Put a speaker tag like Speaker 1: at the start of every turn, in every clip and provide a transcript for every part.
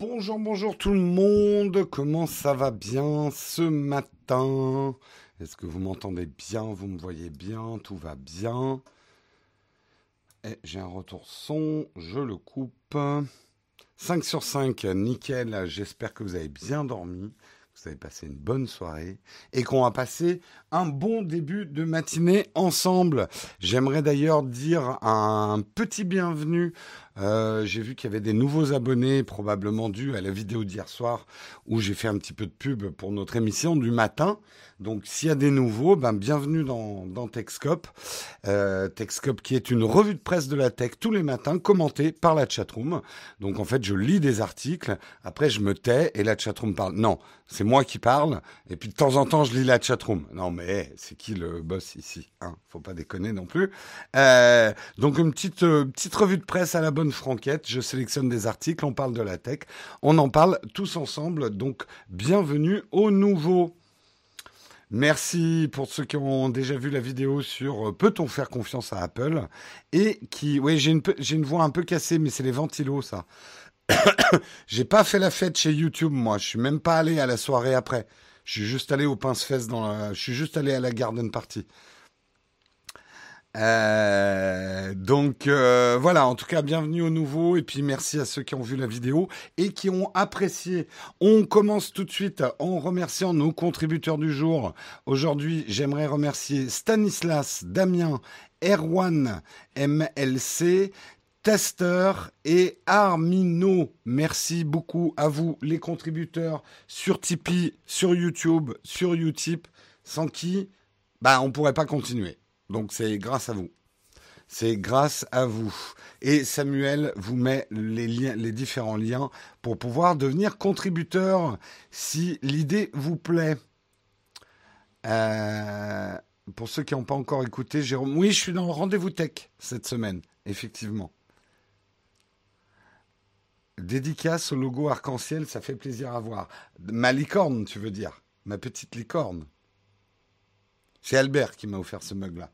Speaker 1: Bonjour, bonjour tout le monde. Comment ça va bien ce matin? Est-ce que vous m'entendez bien? Vous me voyez bien? Tout va bien? Et j'ai un retour son. Je le coupe. 5 sur 5, nickel. J'espère que vous avez bien dormi vous avez passé une bonne soirée et qu'on va passer un bon début de matinée ensemble. J'aimerais d'ailleurs dire un petit bienvenue. Euh, j'ai vu qu'il y avait des nouveaux abonnés, probablement dû à la vidéo d'hier soir où j'ai fait un petit peu de pub pour notre émission du matin. Donc s'il y a des nouveaux, ben, bienvenue dans, dans Techscope. Euh, Techscope qui est une revue de presse de la tech tous les matins, commentée par la chatroom. Donc en fait, je lis des articles, après je me tais et la chatroom parle. Non, c'est moi qui parle, et puis de temps en temps, je lis la chatroom. Non mais c'est qui le boss ici hein? Faut pas déconner non plus. Euh, donc une petite, petite revue de presse à la bonne franquette. Je sélectionne des articles, on parle de la tech, on en parle tous ensemble. Donc bienvenue au nouveau. Merci pour ceux qui ont déjà vu la vidéo sur euh, peut-on faire confiance à Apple et qui, oui, j'ai une, voix un peu cassée, mais c'est les ventilos, ça. j'ai pas fait la fête chez YouTube, moi. Je suis même pas allé à la soirée après. Je suis juste allé au pince-fesses dans la, je suis juste allé à la garden party. Euh, donc euh, voilà, en tout cas, bienvenue au nouveau et puis merci à ceux qui ont vu la vidéo et qui ont apprécié. On commence tout de suite en remerciant nos contributeurs du jour. Aujourd'hui, j'aimerais remercier Stanislas, Damien, Erwan, MLC, Tester et Armino. Merci beaucoup à vous, les contributeurs, sur Tipeee, sur YouTube, sur Utip, sans qui, bah, on pourrait pas continuer. Donc c'est grâce à vous. C'est grâce à vous. Et Samuel vous met les, différents liens pour pouvoir devenir contributeur si l'idée vous plaît. Euh, pour ceux qui n'ont pas encore écouté, Jérôme, oui, je suis dans le rendez-vous tech cette semaine, effectivement. Dédicace au logo arc-en-ciel, ça fait plaisir à voir. Ma licorne, tu veux dire? Ma petite licorne. C'est Albert qui m'a offert ce mug-là.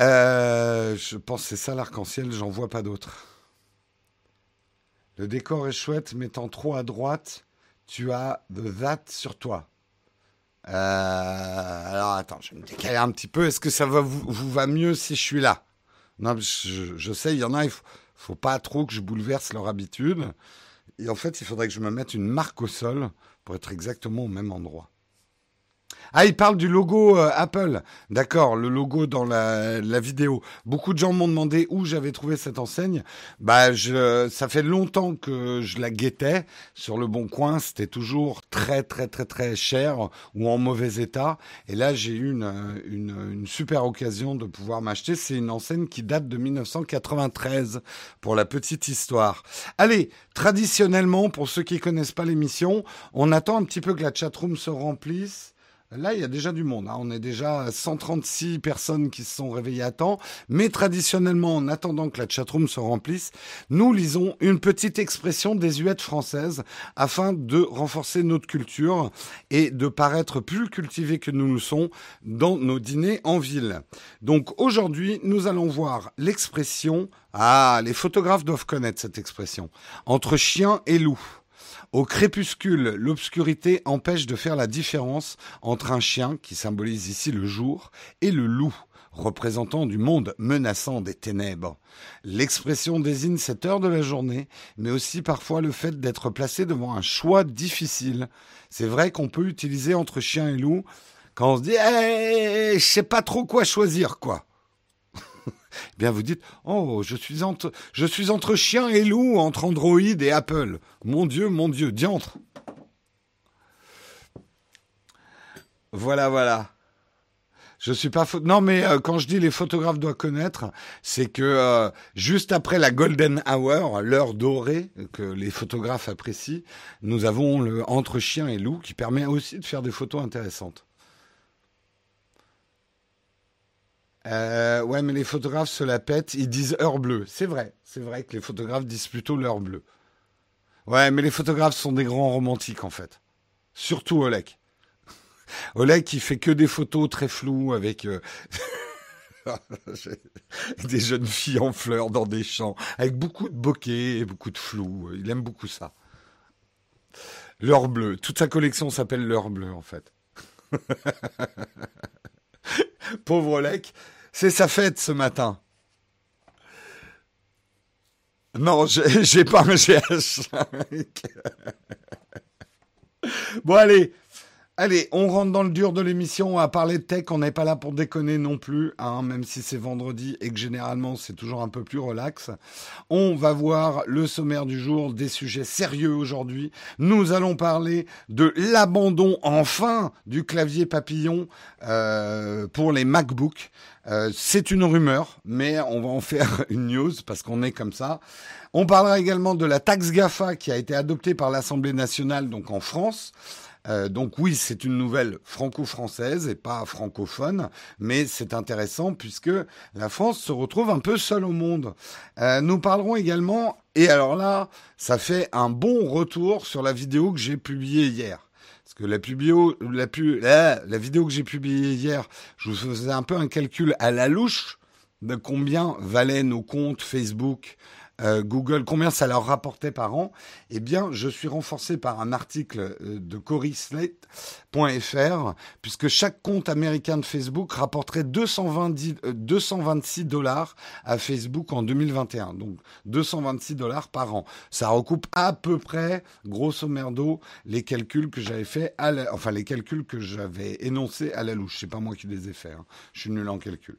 Speaker 1: Euh, je pense que c'est ça l'arc-en-ciel, j'en vois pas d'autre. Le décor est chouette, mais trop à droite, tu as The That sur toi. Euh, alors attends, je vais me décaler un petit peu. Est-ce que ça va vous, va mieux si je suis là? Non, je, je, sais, il y en a, il faut, faut pas trop que je bouleverse leur habitude. Et en fait, il faudrait que je me mette une marque au sol pour être exactement au même endroit. Ah, il parle du logo euh, Apple. D'accord, le logo dans la, la vidéo. Beaucoup de gens m'ont demandé où j'avais trouvé cette enseigne. Bah, je, ça fait longtemps que je la guettais sur le bon coin. C'était toujours très, très, très, très cher ou en mauvais état. Et là, j'ai eu une, une, une super occasion de pouvoir m'acheter. C'est une enseigne qui date de 1993 pour la petite histoire. Allez, traditionnellement, pour ceux qui connaissent pas l'émission, on attend un petit peu que la chatroom se remplisse. Là, il y a déjà du monde. Hein. On est déjà à 136 personnes qui se sont réveillées à temps. Mais traditionnellement, en attendant que la chatroom se remplisse, nous lisons une petite expression désuète française afin de renforcer notre culture et de paraître plus cultivés que nous le sommes dans nos dîners en ville. Donc aujourd'hui, nous allons voir l'expression. Ah, les photographes doivent connaître cette expression. Entre chien et loup. Au crépuscule, l'obscurité empêche de faire la différence entre un chien, qui symbolise ici le jour, et le loup, représentant du monde menaçant des ténèbres. L'expression désigne cette heure de la journée, mais aussi parfois le fait d'être placé devant un choix difficile. C'est vrai qu'on peut utiliser entre chien et loup quand on se dit hey, je sais pas trop quoi choisir, quoi. bien vous dites Oh, je suis entre je suis entre chien et loup, entre Android et Apple. Mon Dieu, mon Dieu, diantre. Voilà, voilà. Je suis pas non mais euh, quand je dis les photographes doivent connaître, c'est que euh, juste après la golden hour, l'heure dorée que les photographes apprécient, nous avons le entre chien et loup qui permet aussi de faire des photos intéressantes. Euh, ouais, mais les photographes se la pètent, ils disent heure bleue. C'est vrai, c'est vrai que les photographes disent plutôt l'heure bleue. Ouais, mais les photographes sont des grands romantiques en fait. Surtout Oleg. Oleg qui fait que des photos très floues avec. Euh... des jeunes filles en fleurs dans des champs, avec beaucoup de bokeh et beaucoup de flou. Il aime beaucoup ça. L'heure bleue. Toute sa collection s'appelle l'heure bleue, en fait. Pauvre Lec, c'est sa fête ce matin. Non, j'ai pas un GH5. bon, allez, Allez, on rentre dans le dur de l'émission, on va parler de tech, on n'est pas là pour déconner non plus, hein, même si c'est vendredi et que généralement c'est toujours un peu plus relax. On va voir le sommaire du jour, des sujets sérieux aujourd'hui. Nous allons parler de l'abandon enfin du clavier papillon euh, pour les MacBooks. Euh, c'est une rumeur, mais on va en faire une news parce qu'on est comme ça. On parlera également de la taxe GAFA qui a été adoptée par l'Assemblée nationale, donc en France. Euh, donc oui, c'est une nouvelle franco-française et pas francophone, mais c'est intéressant puisque la France se retrouve un peu seule au monde. Euh, nous parlerons également, et alors là, ça fait un bon retour sur la vidéo que j'ai publiée hier. Parce que la, la, la vidéo que j'ai publiée hier, je vous faisais un peu un calcul à la louche de combien valaient nos comptes Facebook, euh, Google, combien ça leur rapportait par an, eh bien, je suis renforcé par un article euh, de Cory Slate.fr, puisque chaque compte américain de Facebook rapporterait 226 euh, dollars à Facebook en 2021. Donc, 226 dollars par an. Ça recoupe à peu près, grosso merdo, les calculs que j'avais fait à enfin, les calculs que j'avais énoncés à la louche. C'est pas moi qui les ai faits. Hein. Je suis nul en calcul.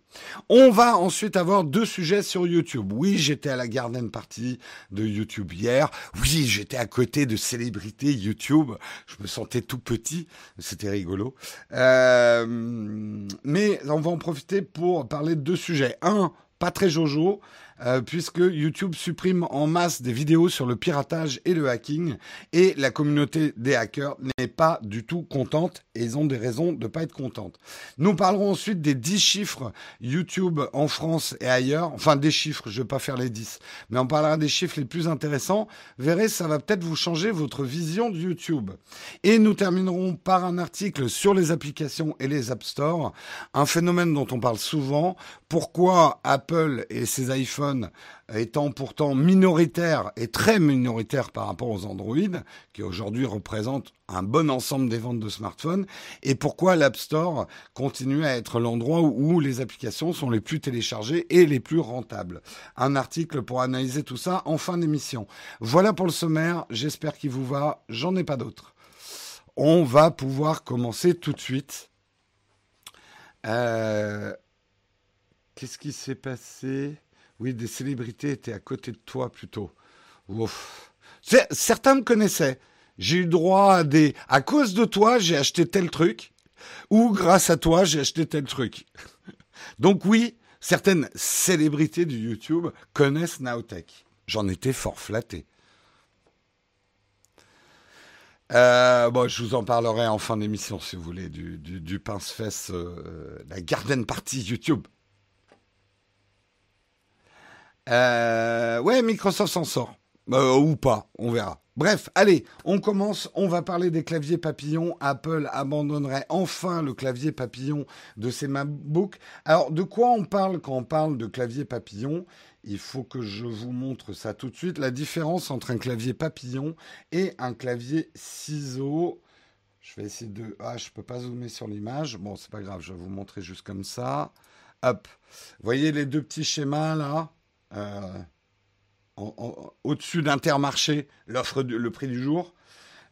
Speaker 1: On va ensuite avoir deux sujets sur YouTube. Oui, j'étais à la Garden partie de YouTube hier. Oui, j'étais à côté de célébrités YouTube. Je me sentais tout petit. C'était rigolo. Euh, mais on va en profiter pour parler de deux sujets. Un, pas très jojo. Euh, puisque YouTube supprime en masse des vidéos sur le piratage et le hacking, et la communauté des hackers n'est pas du tout contente, et ils ont des raisons de ne pas être contentes. Nous parlerons ensuite des 10 chiffres YouTube en France et ailleurs, enfin des chiffres, je ne vais pas faire les 10, mais on parlera des chiffres les plus intéressants. verrez, ça va peut-être vous changer votre vision de YouTube. Et nous terminerons par un article sur les applications et les App Store, un phénomène dont on parle souvent, pourquoi Apple et ses iPhones étant pourtant minoritaire et très minoritaire par rapport aux Android, qui aujourd'hui représentent un bon ensemble des ventes de smartphones, et pourquoi l'App Store continue à être l'endroit où les applications sont les plus téléchargées et les plus rentables. Un article pour analyser tout ça en fin d'émission. Voilà pour le sommaire, j'espère qu'il vous va, j'en ai pas d'autres. On va pouvoir commencer tout de suite. Euh, qu'est-ce qui s'est passé? Oui, des célébrités étaient à côté de toi plutôt. Ouf. Certains me connaissaient. J'ai eu droit à des. À cause de toi, j'ai acheté tel truc. Ou grâce à toi, j'ai acheté tel truc. Donc oui, certaines célébrités du YouTube connaissent Nowtech. J'en étais fort flatté. Euh, bon, je vous en parlerai en fin d'émission, si vous voulez, du, du, pince-fesse, euh, la garden party YouTube. Euh, ouais, Microsoft s'en sort. Euh, ou pas, on verra. Bref, allez, on commence. On va parler des claviers papillons. Apple abandonnerait enfin le clavier papillon de ses MacBooks. Alors, de quoi on parle quand on parle de clavier papillon? Il faut que je vous montre ça tout de suite. La différence entre un clavier papillon et un clavier ciseau. Je vais essayer de. Ah, je peux pas zoomer sur l'image. Bon, c'est pas grave, je vais vous montrer juste comme ça. Hop. Vous voyez les deux petits schémas là? Au-dessus d'Intermarché, l'offre, le prix du jour.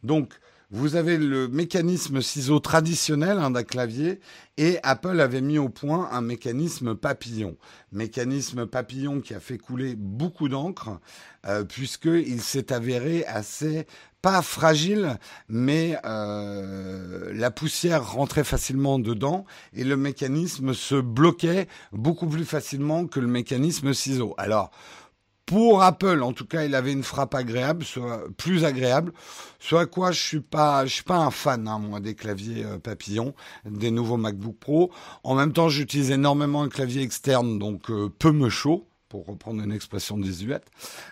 Speaker 1: Donc, vous avez le mécanisme ciseau traditionnel hein, d'un clavier et Apple avait mis au point un mécanisme papillon. Mécanisme papillon qui a fait couler beaucoup d'encre euh, puisqu'il s'est avéré assez pas fragile, mais euh, la poussière rentrait facilement dedans et le mécanisme se bloquait beaucoup plus facilement que le mécanisme ciseau. Alors, pour Apple, en tout cas, il avait une frappe agréable, soit plus agréable. Soit quoi, je suis pas, je suis pas un fan, hein, moi, des claviers euh, papillons, des nouveaux MacBook Pro. En même temps, j'utilise énormément un clavier externe, donc euh, peu me chaud pour reprendre une expression désuète.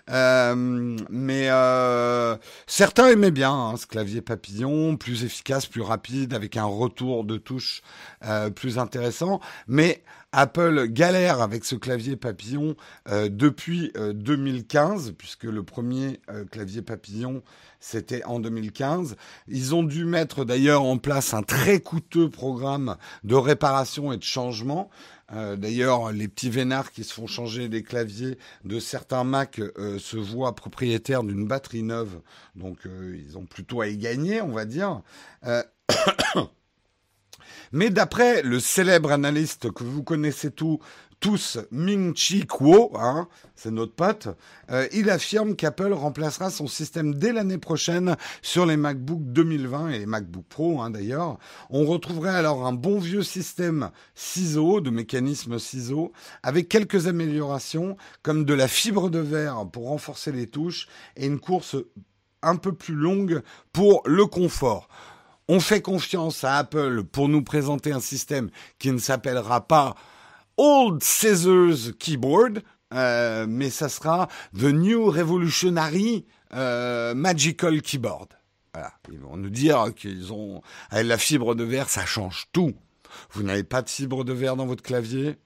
Speaker 1: Euh, mais euh, certains aimaient bien hein, ce clavier papillon, plus efficace, plus rapide, avec un retour de touche euh, plus intéressant. Mais Apple galère avec ce clavier papillon euh, depuis 2015, puisque le premier clavier papillon, c'était en 2015. Ils ont dû mettre d'ailleurs en place un très coûteux programme de réparation et de changement. D'ailleurs, les petits vénards qui se font changer les claviers de certains Mac se voient propriétaires d'une batterie neuve, donc ils ont plutôt à y gagner, on va dire. Mais d'après le célèbre analyste que vous connaissez tous, tous Ming Chi Kuo, hein, c'est notre pote, euh, il affirme qu'Apple remplacera son système dès l'année prochaine sur les MacBook 2020 et les MacBook Pro hein, d'ailleurs. On retrouverait alors un bon vieux système ciseaux, de mécanisme ciseaux, avec quelques améliorations comme de la fibre de verre pour renforcer les touches et une course un peu plus longue pour le confort. On fait confiance à Apple pour nous présenter un système qui ne s'appellera pas Old Scissors Keyboard, euh, mais ça sera The New Revolutionary euh, Magical Keyboard. Voilà. Ils vont nous dire qu'ils ont avec la fibre de verre, ça change tout. Vous n'avez pas de fibre de verre dans votre clavier,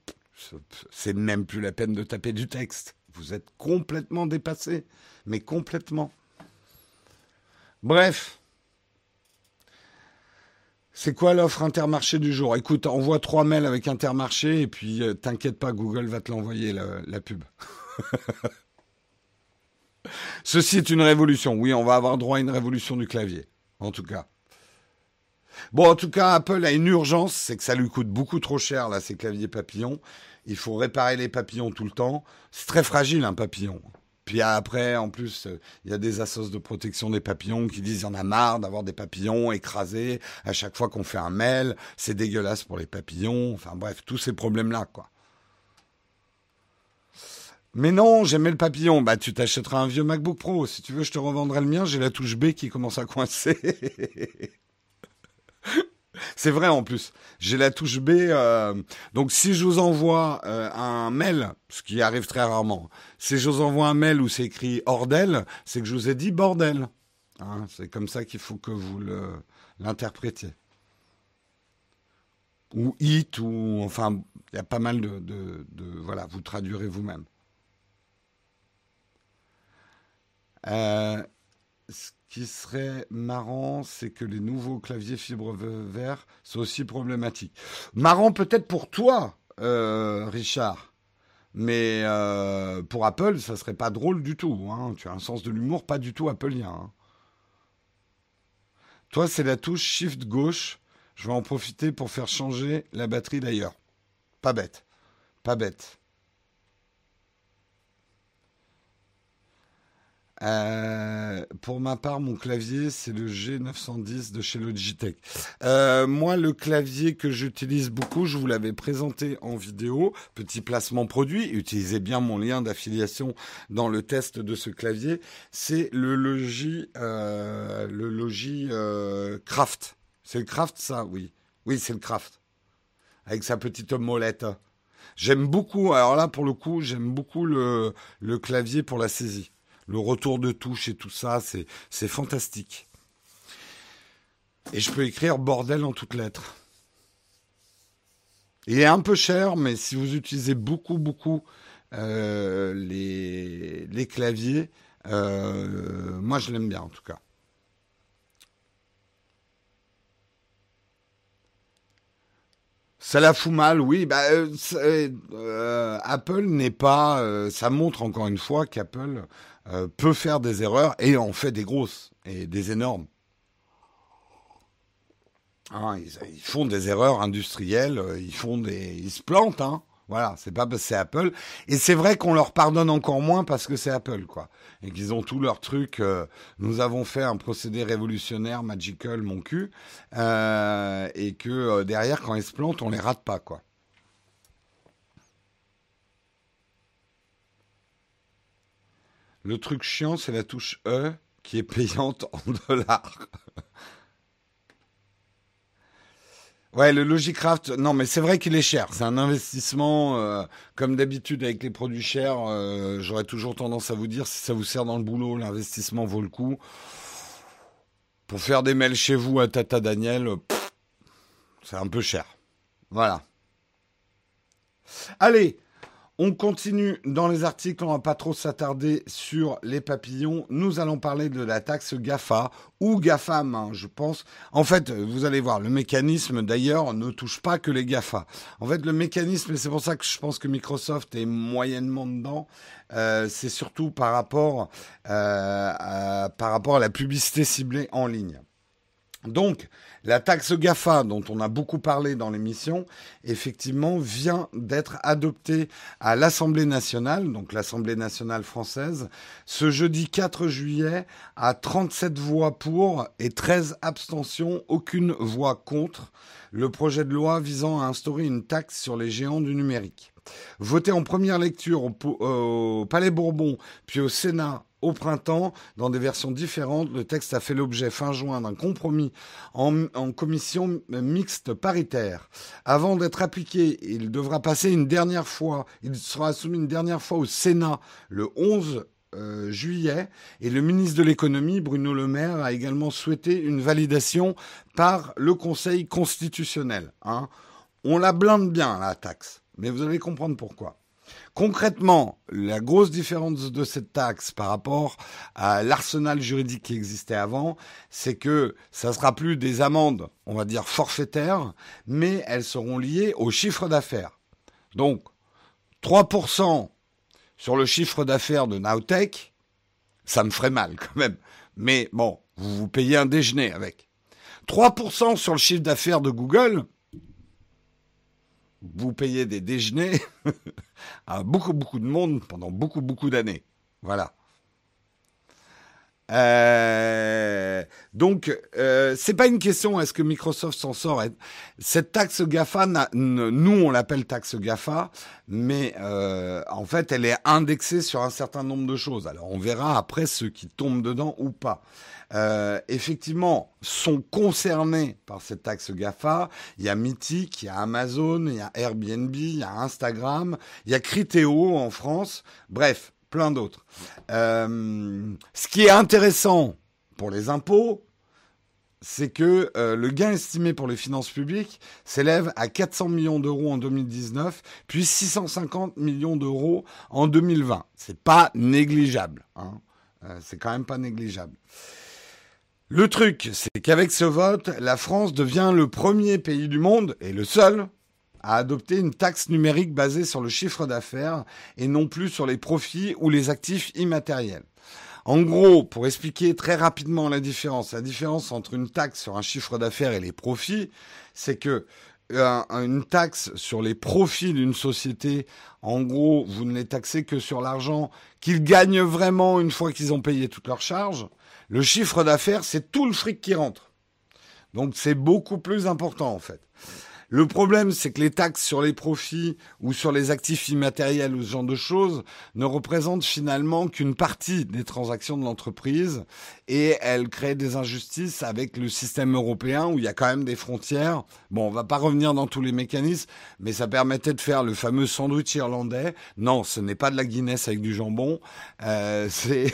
Speaker 1: c'est même plus la peine de taper du texte. Vous êtes complètement dépassé, mais complètement. Bref. C'est quoi l'offre Intermarché du jour? Écoute, envoie trois mails avec Intermarché et puis euh, t'inquiète pas, Google va te l'envoyer la, pub. Ceci est une révolution. Oui, on va avoir droit à une révolution du clavier, en tout cas. Bon, en tout cas, Apple a une urgence, c'est que ça lui coûte beaucoup trop cher, là, ces claviers papillons. Il faut réparer les papillons tout le temps. C'est très fragile, un papillon. Puis après, en plus, il y a des assos de protection des papillons qui disent qu'il y en a marre d'avoir des papillons écrasés à chaque fois qu'on fait un mail. C'est dégueulasse pour les papillons. Enfin bref, tous ces problèmes-là, quoi. Mais non, j'aimais le papillon. Bah, tu t'achèteras un vieux MacBook Pro. Si tu veux, je te revendrai le mien. J'ai la touche B qui commence à coincer. C'est vrai en plus. J'ai la touche B. Euh, donc si je vous envoie euh, un mail, ce qui arrive très rarement, si je vous envoie un mail où c'est écrit Ordel, c'est que je vous ai dit bordel. Hein, c'est comme ça qu'il faut que vous l'interprétiez. Ou it, ou enfin, il y a pas mal de, voilà, vous traduirez vous-même. Euh, qui serait marrant, c'est que les nouveaux claviers fibre vert sont aussi problématiques. Marrant peut-être pour toi, euh, Richard. Mais euh, pour Apple, ça serait pas drôle du tout. Hein. Tu as un sens de l'humour pas du tout appelien. Hein. Toi, c'est la touche Shift gauche. Je vais en profiter pour faire changer la batterie d'ailleurs. Pas bête. Pas bête. Euh, pour ma part, mon clavier, c'est le G910 de chez Logitech. Euh, moi, le clavier que j'utilise beaucoup, je vous l'avais présenté en vidéo, petit placement produit, utilisez bien mon lien d'affiliation dans le test de ce clavier, c'est le Logi, euh, le Logi Craft. C'est le Craft, ça Oui. Oui, c'est le Craft. Avec sa petite molette. J'aime beaucoup, alors là, pour le coup, j'aime beaucoup le, le clavier pour la saisie le retour de touche et tout ça, c'est fantastique. Et je peux écrire bordel en toutes lettres. Il est un peu cher, mais si vous utilisez beaucoup, beaucoup euh, les, claviers, euh, moi je l'aime bien en tout cas. Ça la fout mal, oui. Bah, euh, Apple n'est pas. ça montre encore une fois qu'Apple euh, peut faire des erreurs et en fait des grosses et des énormes. Hein, ils, font des erreurs industrielles, euh, ils font des, ils se plantent, hein. Voilà, c'est pas c'est Apple. Et c'est vrai qu'on leur pardonne encore moins parce que c'est Apple, quoi. Et qu'ils ont tous leurs trucs. Euh, nous avons fait un procédé révolutionnaire, magical, mon cul. et que derrière, quand ils se plantent, on les rate pas, quoi. Le truc chiant, c'est la touche E qui est payante en dollars. Ouais, le Logicraft, non, mais c'est vrai qu'il est cher. C'est un investissement, euh, comme d'habitude avec les produits chers. Euh, j'aurais toujours tendance à vous dire, si ça vous sert dans le boulot, l'investissement vaut le coup. Pour faire des mails chez vous à Tata Daniel, c'est un peu cher. Voilà. Allez, on continue dans les articles, on va pas trop s'attarder sur les papillons. Nous allons parler de la taxe GAFA ou GAFAM, hein, je pense. En fait, vous allez voir, le mécanisme d'ailleurs ne touche pas que les GAFA. En fait, le mécanisme, et c'est pour ça que je pense que Microsoft est moyennement dedans, euh, c'est surtout euh, par rapport à la publicité ciblée en ligne. Donc, la taxe GAFA, dont on a beaucoup parlé dans l'émission, effectivement, vient d'être adoptée à l'Assemblée nationale, donc l'Assemblée nationale française, ce jeudi 4 juillet, à 37 voix pour et 13 abstentions, aucune voix contre, le projet de loi visant à instaurer une taxe sur les géants du numérique. Voté en première lecture au, au Palais Bourbon, puis au Sénat au printemps dans des versions différentes. Le texte a fait l'objet fin juin d'un compromis en, commission mixte paritaire. Avant d'être appliqué, il devra passer une dernière fois, il sera soumis une dernière fois au Sénat le 11 euh, juillet et le ministre de l'économie, Bruno Le Maire, a également souhaité une validation par le Conseil constitutionnel. Hein. On la blinde bien, la taxe, mais vous allez comprendre pourquoi. Concrètement, la grosse différence de cette taxe par rapport à l'arsenal juridique qui existait avant, c'est que ça sera plus des amendes, on va dire forfaitaires, mais elles seront liées au chiffre d'affaires. Donc, 3% sur le chiffre d'affaires de Nowtech, ça me ferait mal quand même. Mais bon, vous vous payez un déjeuner avec. 3% sur le chiffre d'affaires de Google, vous payez des déjeuners à beaucoup, beaucoup de monde pendant beaucoup, beaucoup d'années. Voilà. Euh, donc, euh, c'est pas une question est-ce que Microsoft s'en sort. Cette taxe GAFA, nous on l'appelle taxe GAFA, mais euh, en fait elle est indexée sur un certain nombre de choses. Alors on verra après ceux qui tombent dedans ou pas. Euh, effectivement, sont concernés par cette taxe GAFA. Il y a Mythic, il y a Amazon, il y a Airbnb, il y a Instagram, il y a Criteo en France. Bref, plein d'autres. Euh, ce qui est intéressant pour les impôts, c'est que euh, le gain estimé pour les finances publiques s'élève à 400 millions d'euros en 2019, puis 650 millions d'euros en 2020. C'est pas négligeable. Hein. c'est quand même pas négligeable. Le truc, c'est qu'avec ce vote, la France devient le premier pays du monde, et le seul, à adopter une taxe numérique basée sur le chiffre d'affaires et non plus sur les profits ou les actifs immatériels. En gros, pour expliquer très rapidement la différence, la différence entre une taxe sur un chiffre d'affaires et les profits, c'est que euh, une taxe sur les profits d'une société, en gros, vous ne les taxez que sur l'argent qu'ils gagnent vraiment une fois qu'ils ont payé toutes leurs charges. Le chiffre d'affaires, c'est tout le fric qui rentre. Donc c'est beaucoup plus important en fait. Le problème, c'est que les taxes sur les profits ou sur les actifs immatériels ou ce genre de choses ne représentent finalement qu'une partie des transactions de l'entreprise et elles créent des injustices avec le système européen où il y a quand même des frontières. Bon, on va pas revenir dans tous les mécanismes, mais ça permettait de faire le fameux sandwich irlandais. Non, ce n'est pas de la Guinness avec du jambon. Euh, c'est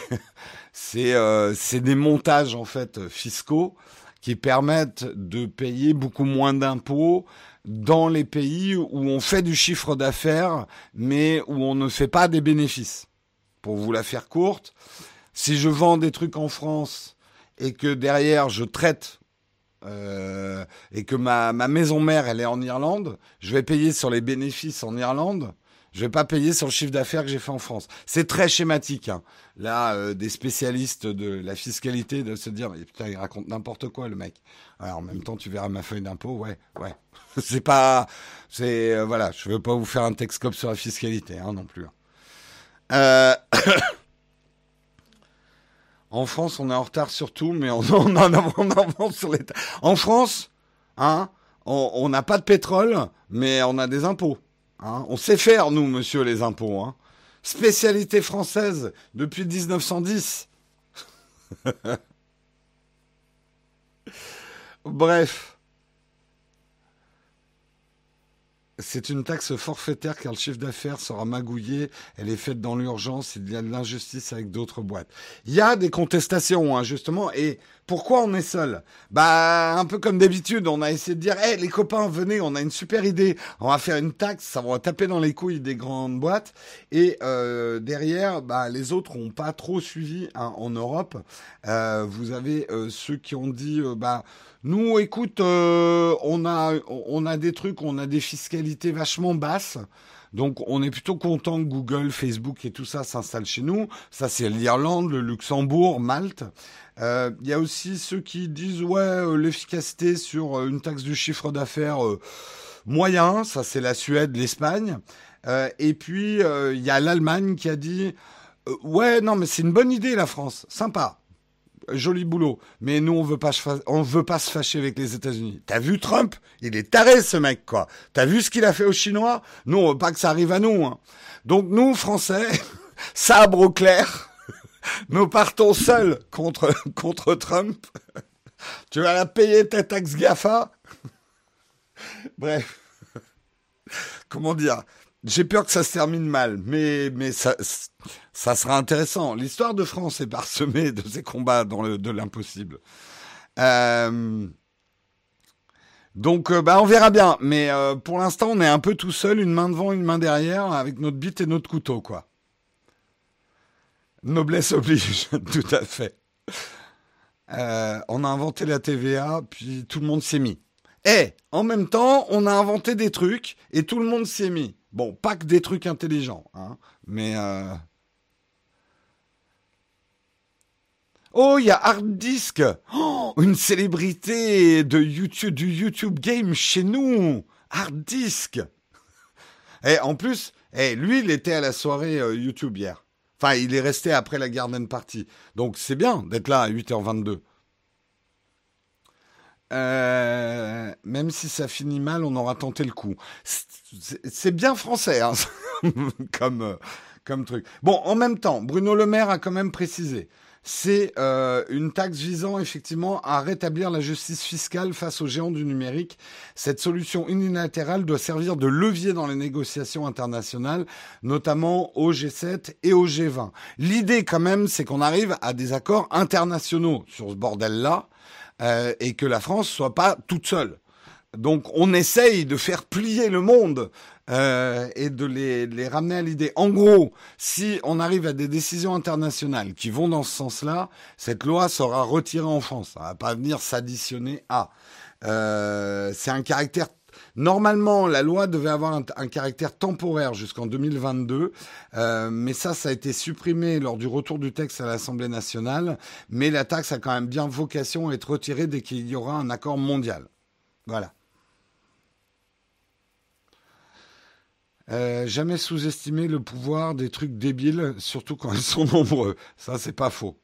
Speaker 1: c'est euh, c'est des montages en fait fiscaux qui permettent de payer beaucoup moins d'impôts dans les pays où on fait du chiffre d'affaires, mais où on ne fait pas des bénéfices. Pour vous la faire courte, si je vends des trucs en France et que derrière je traite euh, et que ma, ma maison mère elle est en Irlande, je vais payer sur les bénéfices en Irlande je vais pas payer sur le chiffre d'affaires que j'ai fait en France. C'est très schématique. Hein. Là, euh, des spécialistes de la fiscalité de se dire, mais putain, il raconte n'importe quoi, le mec. Alors, en même temps, tu verras ma feuille d'impôt. Ouais, ouais. c'est pas, c'est euh, voilà. Je veux pas vous faire un texte sur la fiscalité, hein, non plus. Hein. Euh... en France, on est en retard sur tout, mais on, on en avance sur les. En France, hein, on n'a pas de pétrole, mais on a des impôts. Hein. on sait faire, nous, monsieur, les impôts. Hein. Spécialité française depuis 1910. Bref. C'est une taxe forfaitaire car le chiffre d'affaires sera magouillé. Elle est faite dans l'urgence. Il y a de l'injustice avec d'autres boîtes. Il y a des contestations, hein, justement. Et pourquoi on est seul? Bah, un peu comme d'habitude, on a essayé de dire, les copains, venez, on a une super idée. On va faire une taxe, ça va taper dans les couilles des grandes boîtes. Et euh, derrière, bah, les autres ont pas trop suivi hein, en Europe. Euh, vous avez euh, ceux qui ont dit, bah nous, écoute, on a on a des trucs, on a des fiscalités vachement basses. Donc on est plutôt content que Google, Facebook et tout ça s'installent chez nous. Ça c'est l'Irlande, le Luxembourg, Malte. Euh, il y a aussi ceux qui disent ouais euh, l'efficacité sur une taxe du chiffre d'affaires moyen. Ça c'est la Suède, l'Espagne. et puis il y a l'Allemagne qui a dit ouais non mais c'est une bonne idée la France, sympa joli boulot. Mais nous, on veut pas, on veut pas se fâcher avec les États-Unis. T'as vu Trump? Il est taré, ce mec, quoi. T'as vu ce qu'il a fait aux Chinois? Nous, on veut pas que ça arrive à nous. Hein. Donc nous, Français, sabre au clair, nous partons seuls contre contre Trump. tu vas la payer ta taxe Gafa. Bref, comment dire? J'ai peur que ça se termine mal, mais, mais ça, ça sera intéressant. L'histoire de France est parsemée de ces combats dans le, de l'impossible. Euh, donc, euh, bah, on verra bien. Mais euh, pour l'instant, on est un peu tout seul, une main devant, une main derrière, avec notre bite et notre couteau, quoi. Noblesse oblige, tout à fait. on a inventé la TVA, puis tout le monde s'est mis. Eh, en même temps, on a inventé des trucs et tout le monde s'y est mis. Bon, pas que des trucs intelligents, hein, mais... Euh... Oh, il y a Hard Disk oh, Une célébrité de YouTube, du YouTube Game chez nous Hard Disk Et en plus, eh, lui, il était à la soirée euh, YouTube hier. Enfin, il est resté après la Garden Party. Donc c'est bien d'être là à 8h22. Euh, même si ça finit mal, on aura tenté le coup. C'est bien français, hein, comme, euh, comme truc. Bon, en même temps, Bruno Le Maire a quand même précisé. C'est euh, une taxe visant effectivement à rétablir la justice fiscale face aux géants du numérique. Cette solution unilatérale doit servir de levier dans les négociations internationales, notamment au G7 et au G20. L'idée quand même, c'est qu'on arrive à des accords internationaux sur ce bordel-là euh, et que la France soit pas toute seule. Donc on essaye de faire plier le monde euh, et de les, les ramener à l'idée. En gros, si on arrive à des décisions internationales qui vont dans ce sens-là, cette loi sera retirée en France. Ça va pas venir s'additionner à. Euh, c'est un caractère Normalement, la loi devait avoir un, caractère temporaire jusqu'en 2022, euh, mais ça, ça a été supprimé lors du retour du texte à l'Assemblée nationale. Mais la taxe a quand même bien vocation à être retirée dès qu'il y aura un accord mondial. Voilà. Euh, jamais sous-estimer le pouvoir des trucs débiles, surtout quand ils sont nombreux. Ça, c'est pas faux.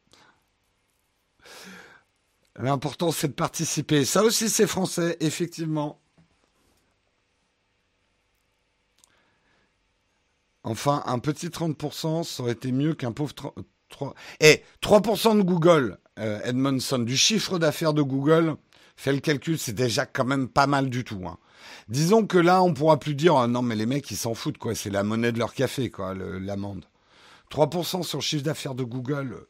Speaker 1: L'important, c'est de participer. Ça aussi, c'est français, effectivement. Enfin, un petit 30%, ça aurait été mieux qu'un pauvre 3... Et 3% de Google, euh, Edmondson, du chiffre d'affaires de Google, fait le calcul, c'est déjà quand même pas mal du tout. Hein. Disons que là, on pourra plus dire, ah non, mais les mecs, ils s'en foutent, quoi. C'est la monnaie de leur café, quoi, l'amende. 3% sur le chiffre d'affaires de Google.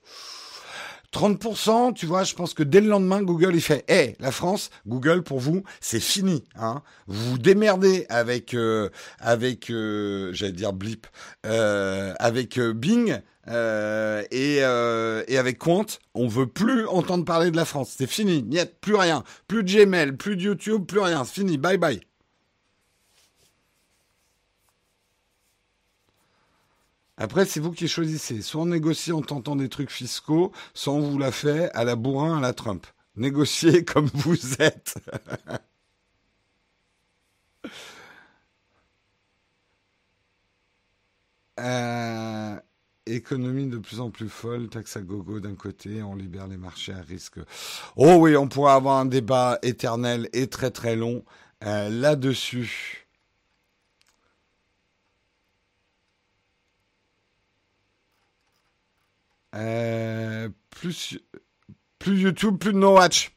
Speaker 1: 30%, tu vois, je pense que dès le lendemain, Google, il fait, hé, la France, Google, pour vous, c'est fini. Hein. Vous vous démerdez avec, euh, avec euh, j'allais dire Blip, euh, avec Bing et, et avec Quant. On veut plus entendre parler de la France. C'est fini. Niet, plus rien. Plus de Gmail, plus de YouTube, plus rien. C'est fini. Bye bye. Après, c'est vous qui choisissez. Soit on négocie en tentant des trucs fiscaux, soit on vous la fait à la bourrin, à la Trump. Négociez comme vous êtes. Euh, économie de plus en plus folle, taxe à gogo d'un côté, on libère les marchés à risque. Oh oui, on pourrait avoir un débat éternel et très très long euh, là-dessus. Euh, plus, plus YouTube, plus No Watch.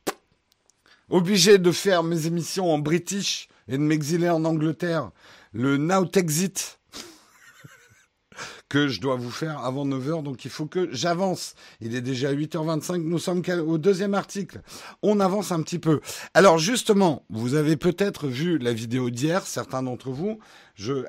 Speaker 1: Obligé de faire mes émissions en british et de m'exiler en Angleterre. le Now Exit que je dois vous faire avant 9h, donc il faut que j'avance. Il est déjà 8h25, nous sommes au deuxième article. On avance un petit peu. Alors justement, vous avez peut-être vu la vidéo d'hier, certains d'entre vous.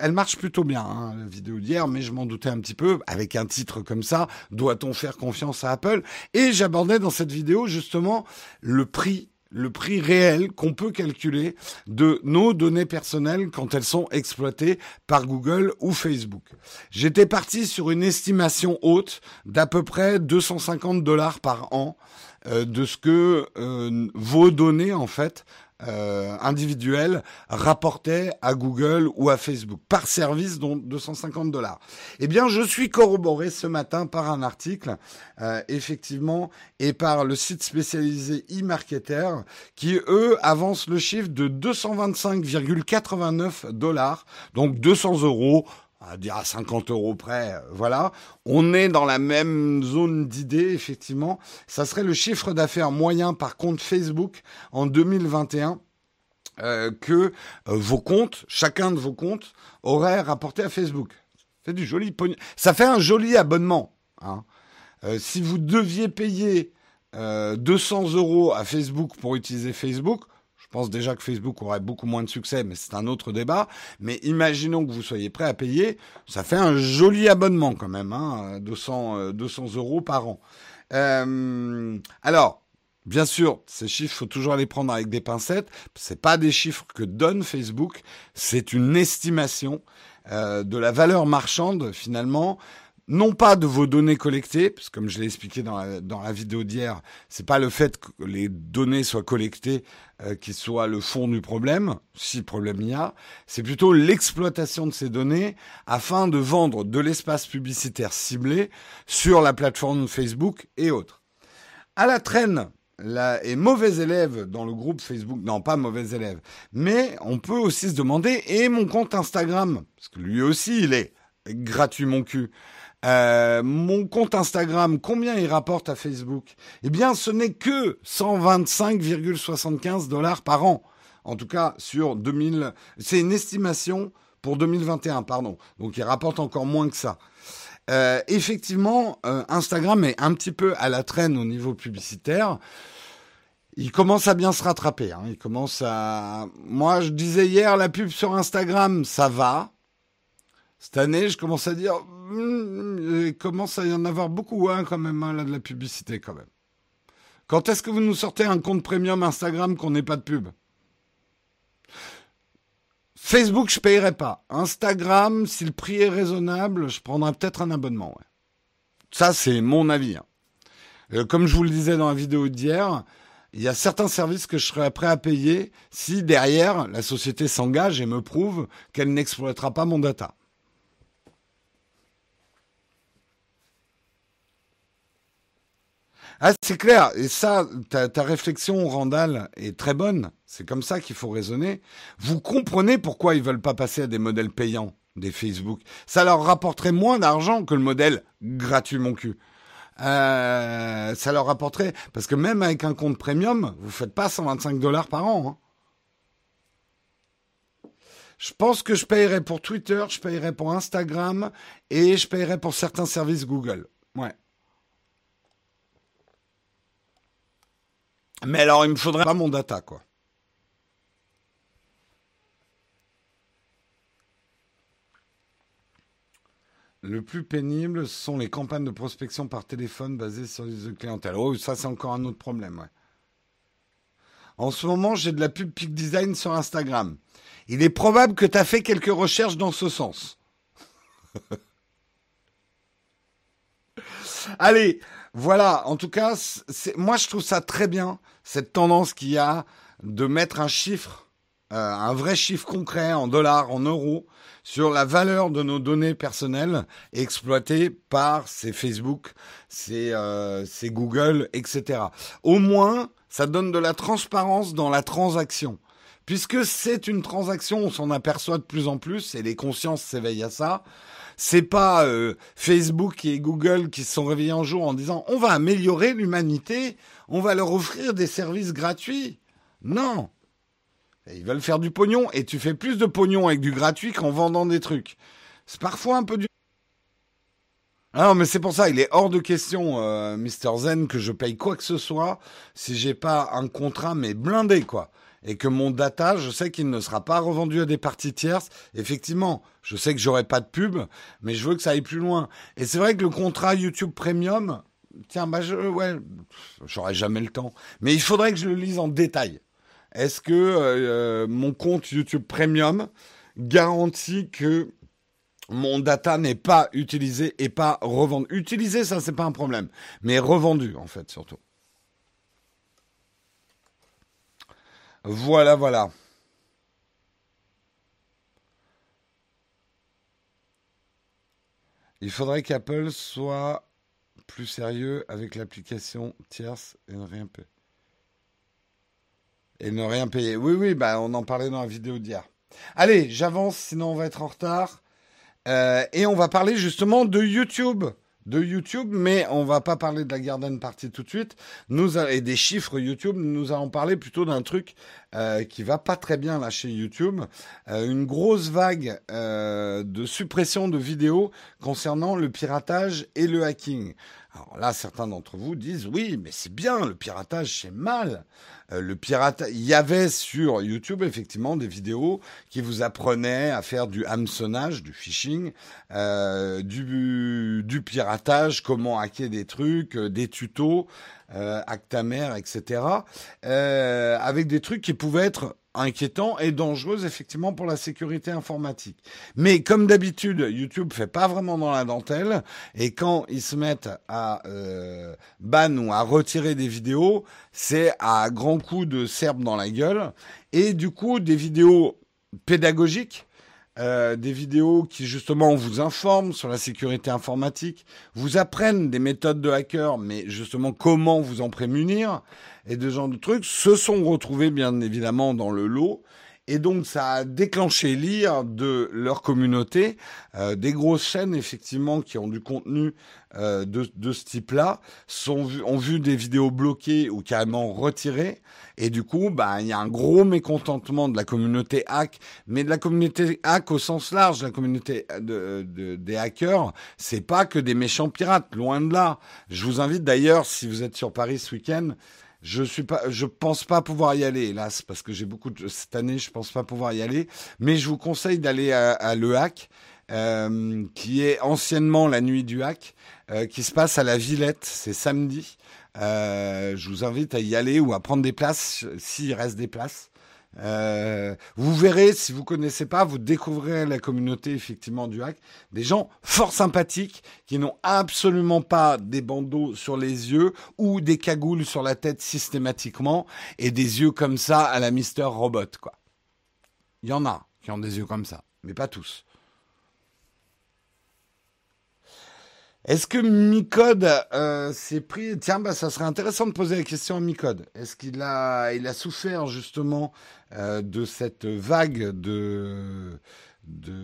Speaker 1: Elle marche plutôt bien, hein, la vidéo d'hier, mais je m'en doutais un petit peu. Avec un titre comme ça, doit-on faire confiance à Apple? Et j'abordais dans cette vidéo justement le prix le prix réel qu'on peut calculer de nos données personnelles quand elles sont exploitées par Google ou Facebook. J'étais parti sur une estimation haute d'à peu près 250 dollars par an euh, de ce que euh, vos données en fait euh, individuels rapportaient à Google ou à Facebook par service, dont 250 dollars. Eh bien, je suis corroboré ce matin par un article, euh, effectivement, et par le site spécialisé e-marketer, qui eux avancent le chiffre de 225,89 dollars, donc 200 euros à dire à 50 euros près, euh, voilà. On est dans la même zone d'idées, effectivement. Ça serait le chiffre d'affaires moyen par compte Facebook en 2021 euh, que euh, vos comptes, chacun de vos comptes, aurait rapporté à Facebook. C'est du joli. Ça fait un joli abonnement. Hein. si vous deviez payer 200 euros à Facebook pour utiliser Facebook, pense déjà que Facebook aurait beaucoup moins de succès, mais c'est un autre débat. Mais imaginons que vous soyez prêt à payer, ça fait un joli abonnement quand même, hein, 200, 200 euh, euros par an. Euh, alors, Bien sûr, ces chiffres, faut toujours les prendre avec des pincettes. C'est pas des chiffres que donne Facebook, c'est une estimation euh, de la valeur marchande finalement non pas de vos données collectées, parce que comme je l'ai expliqué dans la, la vidéo d'hier, c'est pas le fait que les données soient collectées euh, qui soit le fond du problème, si problème il y a, c'est plutôt l'exploitation de ces données afin de vendre de l'espace publicitaire ciblé sur la plateforme Facebook et autres. À la traîne, là, et mauvais élève dans le groupe Facebook, non pas mauvais élève, mais on peut aussi se demander, et mon compte Instagram, parce que lui aussi il est gratuit mon cul, euh, mon compte Instagram, combien il rapporte à Facebook? Eh bien, ce n'est que 125,75 dollars par an. En tout cas, sur 2000, c'est une estimation pour 2021, pardon. Donc, il rapporte encore moins que ça. Euh, effectivement, euh, Instagram est un petit peu à la traîne au niveau publicitaire. Il commence à bien se rattraper. Hein. Il commence à. Moi, je disais hier, la pub sur Instagram, ça va. Cette année, je commence à dire, hmm, il commence à y en avoir beaucoup, hein, quand même, hein, là, de la publicité, quand même. Quand est-ce que vous nous sortez un compte premium Instagram qu'on n'ait pas de pub? Facebook, je payerai pas. Instagram, si le prix est raisonnable, je prendrai peut-être un abonnement. Ça, c'est mon avis. Hein. Euh, comme je vous le disais dans la vidéo d'hier, il y a certains services que je serais prêt à payer si derrière la société s'engage et me prouve qu'elle n'exploitera pas mon data. Ah, c'est clair. Et ça, ta, ta, réflexion, Randall, est très bonne. C'est comme ça qu'il faut raisonner. Vous comprenez pourquoi ils veulent pas passer à des modèles payants des Facebook. Ça leur rapporterait moins d'argent que le modèle gratuit mon cul. Euh, ça leur rapporterait parce que même avec un compte premium, vous faites pas 125 dollars par an. Hein. Je pense que je paierais pour Twitter, je paierais pour Instagram et je paierais pour certains services Google. Ouais. Mais alors, il me faudrait pas mon data, quoi. Le plus pénible sont les campagnes de prospection par téléphone basées sur les clientèle. Oh, ça, c'est encore un autre problème, ouais. En ce moment, j'ai de la pub Peak Design sur Instagram. Il est probable que tu as fait quelques recherches dans ce sens. Allez, voilà, en tout cas, moi je trouve ça très bien, cette tendance qu'il y a de mettre un chiffre, euh, un vrai chiffre concret en dollars, en euros, sur la valeur de nos données personnelles exploitées par ces Facebook, ces, euh, ces Google, etc. Au moins, ça donne de la transparence dans la transaction. Puisque c'est une transaction, on s'en aperçoit de plus en plus, et les consciences s'éveillent à ça. C'est pas euh, Facebook et Google qui se sont réveillés un jour en disant on va améliorer l'humanité, on va leur offrir des services gratuits. Non. Ils veulent faire du pognon et tu fais plus de pognon avec du gratuit qu'en vendant des trucs. C'est parfois un peu du... Ah non, mais c'est pour ça, il est hors de question, euh, Mr. Zen, que je paye quoi que ce soit si j'ai pas un contrat, mais blindé, quoi. Et que mon data, je sais qu'il ne sera pas revendu à des parties tierces. Effectivement, je sais que j'aurai pas de pub, mais je veux que ça aille plus loin. Et c'est vrai que le contrat YouTube Premium, tiens, bah, je, ouais, j'aurai jamais le temps. Mais il faudrait que je le lise en détail. Est-ce que euh, mon compte YouTube Premium garantit que mon data n'est pas utilisé et pas revendu? Utilisé, ça, c'est pas un problème. Mais revendu, en fait, surtout. Voilà, voilà. Il faudrait qu'Apple soit plus sérieux avec l'application tierce et ne rien payer. Et ne rien payer. Oui, oui, bah on en parlait dans la vidéo d'hier. Allez, j'avance, sinon on va être en retard. Euh, et on va parler justement de YouTube. De YouTube, mais on va pas parler de la Garden Party tout de suite. Nous et des chiffres YouTube, nous allons parler plutôt d'un truc euh, qui va pas très bien là chez YouTube. Euh, une grosse vague euh, de suppression de vidéos concernant le piratage et le hacking. Alors là, certains d'entre vous disent oui, mais c'est bien, le piratage c'est mal. Euh, le pirate, il y avait sur YouTube effectivement des vidéos qui vous apprenaient à faire du hameçonnage, du phishing, euh, du, du piratage, comment hacker des trucs, euh, des tutos, euh, Actamer, etc. Euh, avec des trucs qui pouvaient être inquiétants et dangereux effectivement pour la sécurité informatique. Mais comme d'habitude, YouTube fait pas vraiment dans la dentelle et quand ils se mettent à euh, ban ou à retirer des vidéos, c'est à grands coups de serbe dans la gueule et du coup des vidéos pédagogiques euh, des vidéos qui justement vous informent sur la sécurité informatique, vous apprennent des méthodes de hacker, mais justement comment vous en prémunir et de genre de trucs, se sont retrouvés bien évidemment dans le lot. Et donc ça a déclenché l'ire de leur communauté, euh, des grosses chaînes effectivement qui ont du contenu euh, de, de, ce type-là, sont ont vu des vidéos bloquées ou carrément retirées. Et du coup, bah, il y a un gros mécontentement de la communauté hack, mais de la communauté hack au sens large, la communauté de, de, des hackers, c'est pas que des méchants pirates, loin de là. Je vous invite d'ailleurs, si vous êtes sur Paris ce week-end, je suis pas, je pense pas pouvoir y aller, hélas, parce que j'ai beaucoup de, cette année, je pense pas pouvoir y aller. Mais je vous conseille d'aller à, à, Le Hack, euh, qui est anciennement la nuit du hack, euh, qui se passe à la Villette, c'est samedi. Euh, je vous invite à y aller ou à prendre des places s'il reste des places. Euh, vous verrez, si vous connaissez pas, vous découvrirez la communauté effectivement du hack, des gens fort sympathiques qui n'ont absolument pas des bandeaux sur les yeux ou des cagoules sur la tête systématiquement et des yeux comme ça à la Mister Robot quoi. Il y en a qui ont des yeux comme ça, mais pas tous. Est-ce que Micode euh, s'est pris Tiens, bah, ça serait intéressant de poser la question à Micode. Est-ce qu'il a, il a souffert justement euh, de cette vague de, de,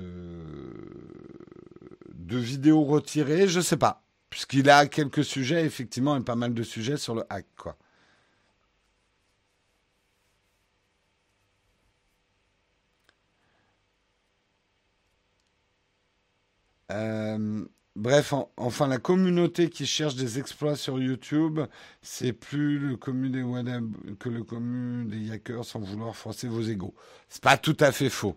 Speaker 1: vidéos retirées? Je sais pas, puisqu'il a quelques sujets effectivement et pas mal de sujets sur le hack, quoi. Euh, Bref, en, enfin, la communauté qui cherche des exploits sur YouTube, c'est plus le commun des web que le commun des hackers sans vouloir forcer vos égaux. C'est pas tout à fait faux.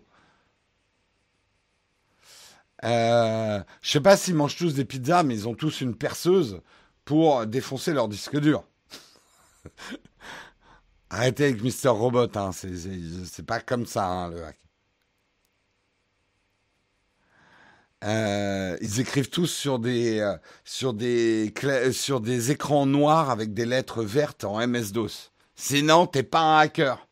Speaker 1: Euh, je sais pas s'ils mangent tous des pizzas, mais ils ont tous une perceuse pour défoncer leur disque dur. Arrêtez avec Mister Robot, hein. c'est pas comme ça hein, le hack. Euh, ils écrivent tous sur des, euh, sur, des sur des écrans noirs avec des lettres vertes en MS-DOS. Sinon, t'es pas un hacker.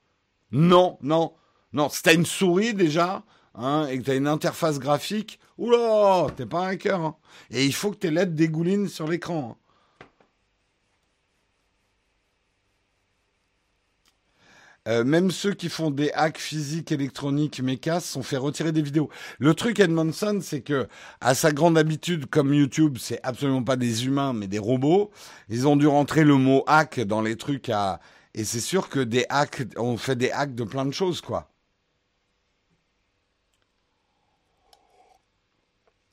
Speaker 1: Non, non, non. Si t'as une souris déjà, hein, et que t'as une interface graphique, oula, t'es pas un hacker. Hein. Et il faut que tes lettres dégoulinent sur l'écran. Hein. Euh, même ceux qui font des hacks physiques, électroniques, mécas, sont fait retirer des vidéos. Le truc Edmondson, c'est que, à sa grande habitude, comme YouTube, c'est absolument pas des humains, mais des robots. Ils ont dû rentrer le mot hack dans les trucs à Et c'est sûr que des hacks, on fait des hacks de plein de choses, quoi.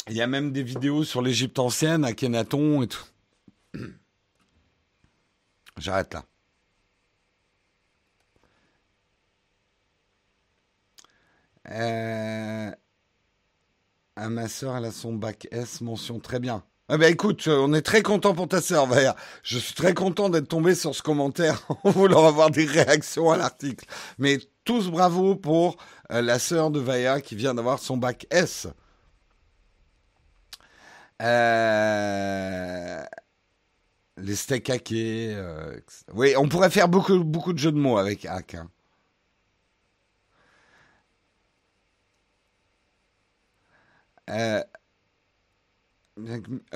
Speaker 1: Il y a même des vidéos sur l'Égypte ancienne, à Kenaton et tout. J'arrête là. Euh... Ma soeur, elle a son bac S, mention très bien. Ah ben écoute, on est très content pour ta sœur, Vaya. Je suis très content d'être tombé sur ce commentaire en voulant avoir des réactions à l'article. Mais tous bravo pour euh, la sœur de Vaya qui vient d'avoir son bac S. Euh, les steaks hackés. Euh, oui, on pourrait faire beaucoup, beaucoup de jeux de mots avec hack. Hein. Euh,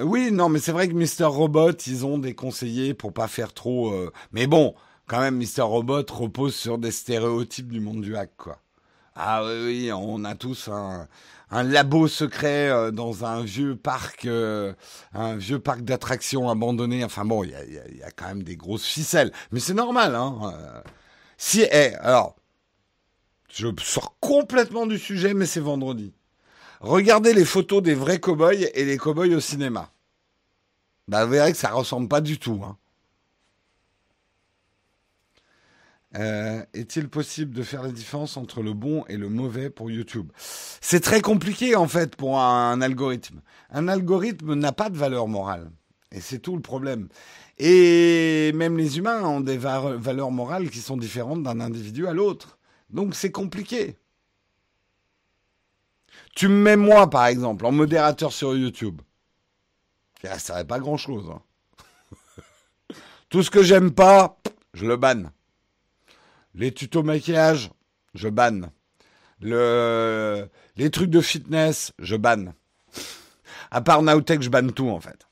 Speaker 1: oui, non, mais c'est vrai que Mister Robot, ils ont des conseillers pour pas faire trop. Mais bon, quand même, Mister Robot repose sur des stéréotypes du monde du hack, quoi. Ah oui, oui, on a tous un, un labo secret euh, dans un vieux parc, euh, un vieux parc d'attractions abandonné. Enfin bon, il y a, quand même des grosses ficelles, mais c'est normal. Hein. Euh. si, eh, alors, je sors complètement du sujet, mais c'est vendredi. Regardez les photos des vrais cow-boys et les cow-boys au cinéma. Bah, vous verrez que ça ressemble pas du tout. Hein. Euh, est-il possible de faire la différence entre le bon et le mauvais pour YouTube? C'est très compliqué en fait pour un, algorithme. Un algorithme n'a pas de valeur morale. Et c'est tout le problème. Et même les humains ont des valeurs morales qui sont différentes d'un individu à l'autre. Donc c'est compliqué. Tu me mets moi, par exemple, en modérateur sur YouTube. Ça serait pas grand-chose. Hein. Tout ce que j'aime pas, je le banne. Les tutos maquillage, je banne. Le, les trucs de fitness, je banne. À part Nowtech, je banne tout en fait.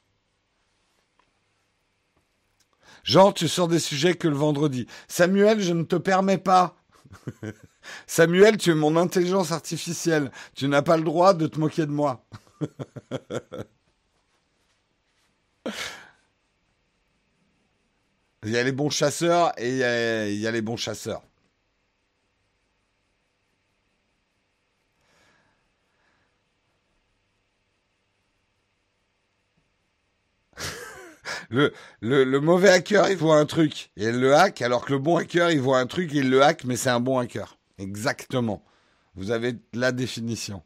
Speaker 1: Genre, tu sors des sujets que le vendredi. Samuel, je ne te permets pas. Samuel, tu es mon intelligence artificielle. Tu n'as pas le droit de te moquer de moi. Il y a les bons chasseurs et il y a, les bons chasseurs. Le, le, mauvais hacker, il voit un truc et il le hack, alors que le bon hacker, il voit un truc et il le hack, mais c'est un bon hacker. Exactement. Vous avez la définition.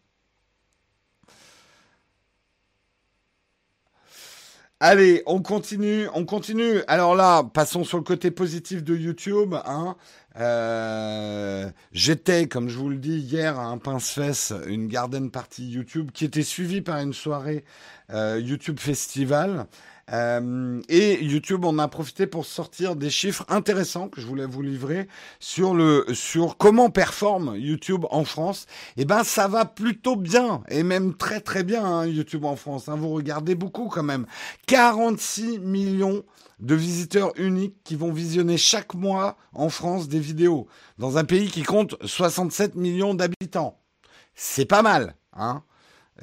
Speaker 1: Allez, on continue, on continue. Alors là, passons sur le côté positif de YouTube. Hein. Euh, j'étais, comme je vous le dis hier, à un pince-fesse, une garden party YouTube, qui était suivie par une soirée euh, YouTube Festival. Euh, et YouTube, on a profité pour sortir des chiffres intéressants que je voulais vous livrer sur le sur comment performe YouTube en France. Et eh ben, ça va plutôt bien et même très très bien hein, YouTube en France. Hein. Vous regardez beaucoup quand même. 46 millions de visiteurs uniques qui vont visionner chaque mois en France des vidéos dans un pays qui compte 67 millions d'habitants. C'est pas mal, hein.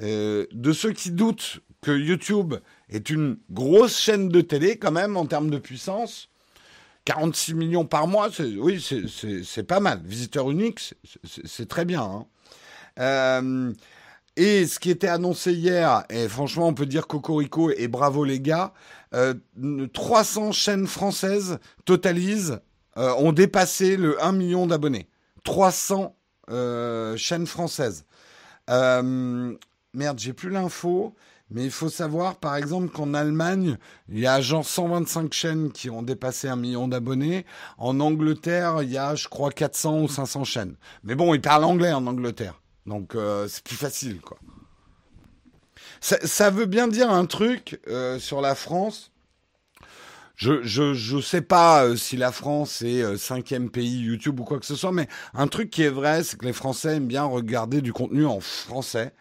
Speaker 1: Euh, de ceux qui doutent que YouTube est une grosse chaîne de télé quand même en termes de puissance. 46 millions par mois, oui, c'est pas mal. Visiteurs uniques, c'est très bien. Hein. Euh, et ce qui était annoncé hier, et franchement, on peut dire cocorico et bravo les gars, 300 euh, chaînes françaises totalisent, euh, ont dépassé le 1 million d'abonnés. 300 chaînes françaises. merde, j'ai plus l'info. Mais il faut savoir, par exemple, qu'en Allemagne, il y a genre 125 chaînes qui ont dépassé un million d'abonnés. En Angleterre, il y a, je crois, 400 ou 500 chaînes. Mais bon, ils parlent anglais en Angleterre. Donc, euh, c'est plus facile, quoi. Ça, veut bien dire un truc euh, sur la France. Je je je sais pas euh, si la France est cinquième pays YouTube ou quoi que ce soit, mais un truc qui est vrai, c'est que les Français aiment bien regarder du contenu en français.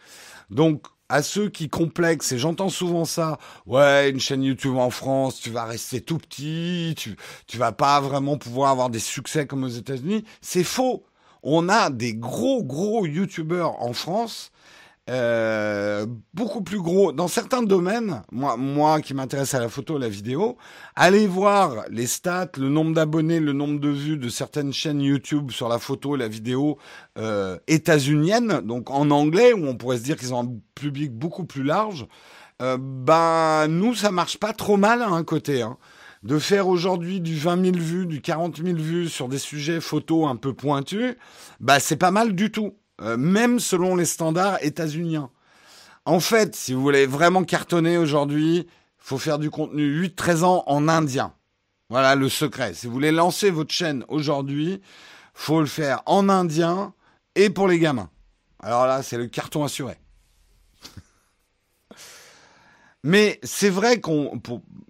Speaker 1: Donc à ceux qui complexent, et j'entends souvent ça, ouais, une chaîne YouTube en France, tu vas rester tout petit, tu, tu vas pas vraiment pouvoir avoir des succès comme aux États-Unis. C'est faux. On a des gros, gros YouTubeurs en France, euh, beaucoup plus gros dans certains domaines. Moi, moi qui m'intéresse à la photo, à la vidéo, allez voir les stats, le nombre d'abonnés, le nombre de vues de certaines chaînes YouTube sur la photo, la vidéo euh, états-uniennes, donc en anglais, où on pourrait se dire qu'ils ont un public beaucoup plus large. Euh, ben nous, ça marche pas trop mal à un côté. Hein. De faire aujourd'hui du 20 000 vues, du 40 000 vues sur des sujets photos un peu pointus, bah c'est pas mal du tout. Euh, même selon les standards états-uniens. En fait, si vous voulez vraiment cartonner aujourd'hui, faut faire du contenu 8-13 ans en indien. Voilà le secret. Si vous voulez lancer votre chaîne aujourd'hui, faut le faire en indien et pour les gamins. Alors là, c'est le carton assuré. Mais c'est vrai qu'on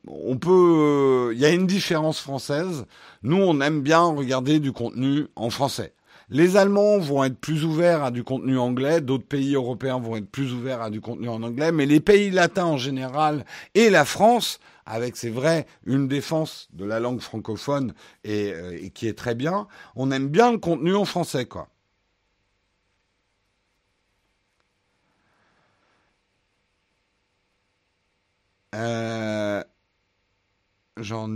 Speaker 1: on peut, il y a une différence française. Nous, on aime bien regarder du contenu en français. Les Allemands vont être plus ouverts à du contenu anglais, d'autres pays européens vont être plus ouverts à du contenu en anglais, mais les pays latins en général et la France, avec c'est vrai une défense de la langue francophone et, euh, qui est très bien, on aime bien le contenu en français quoi. Euh, Jean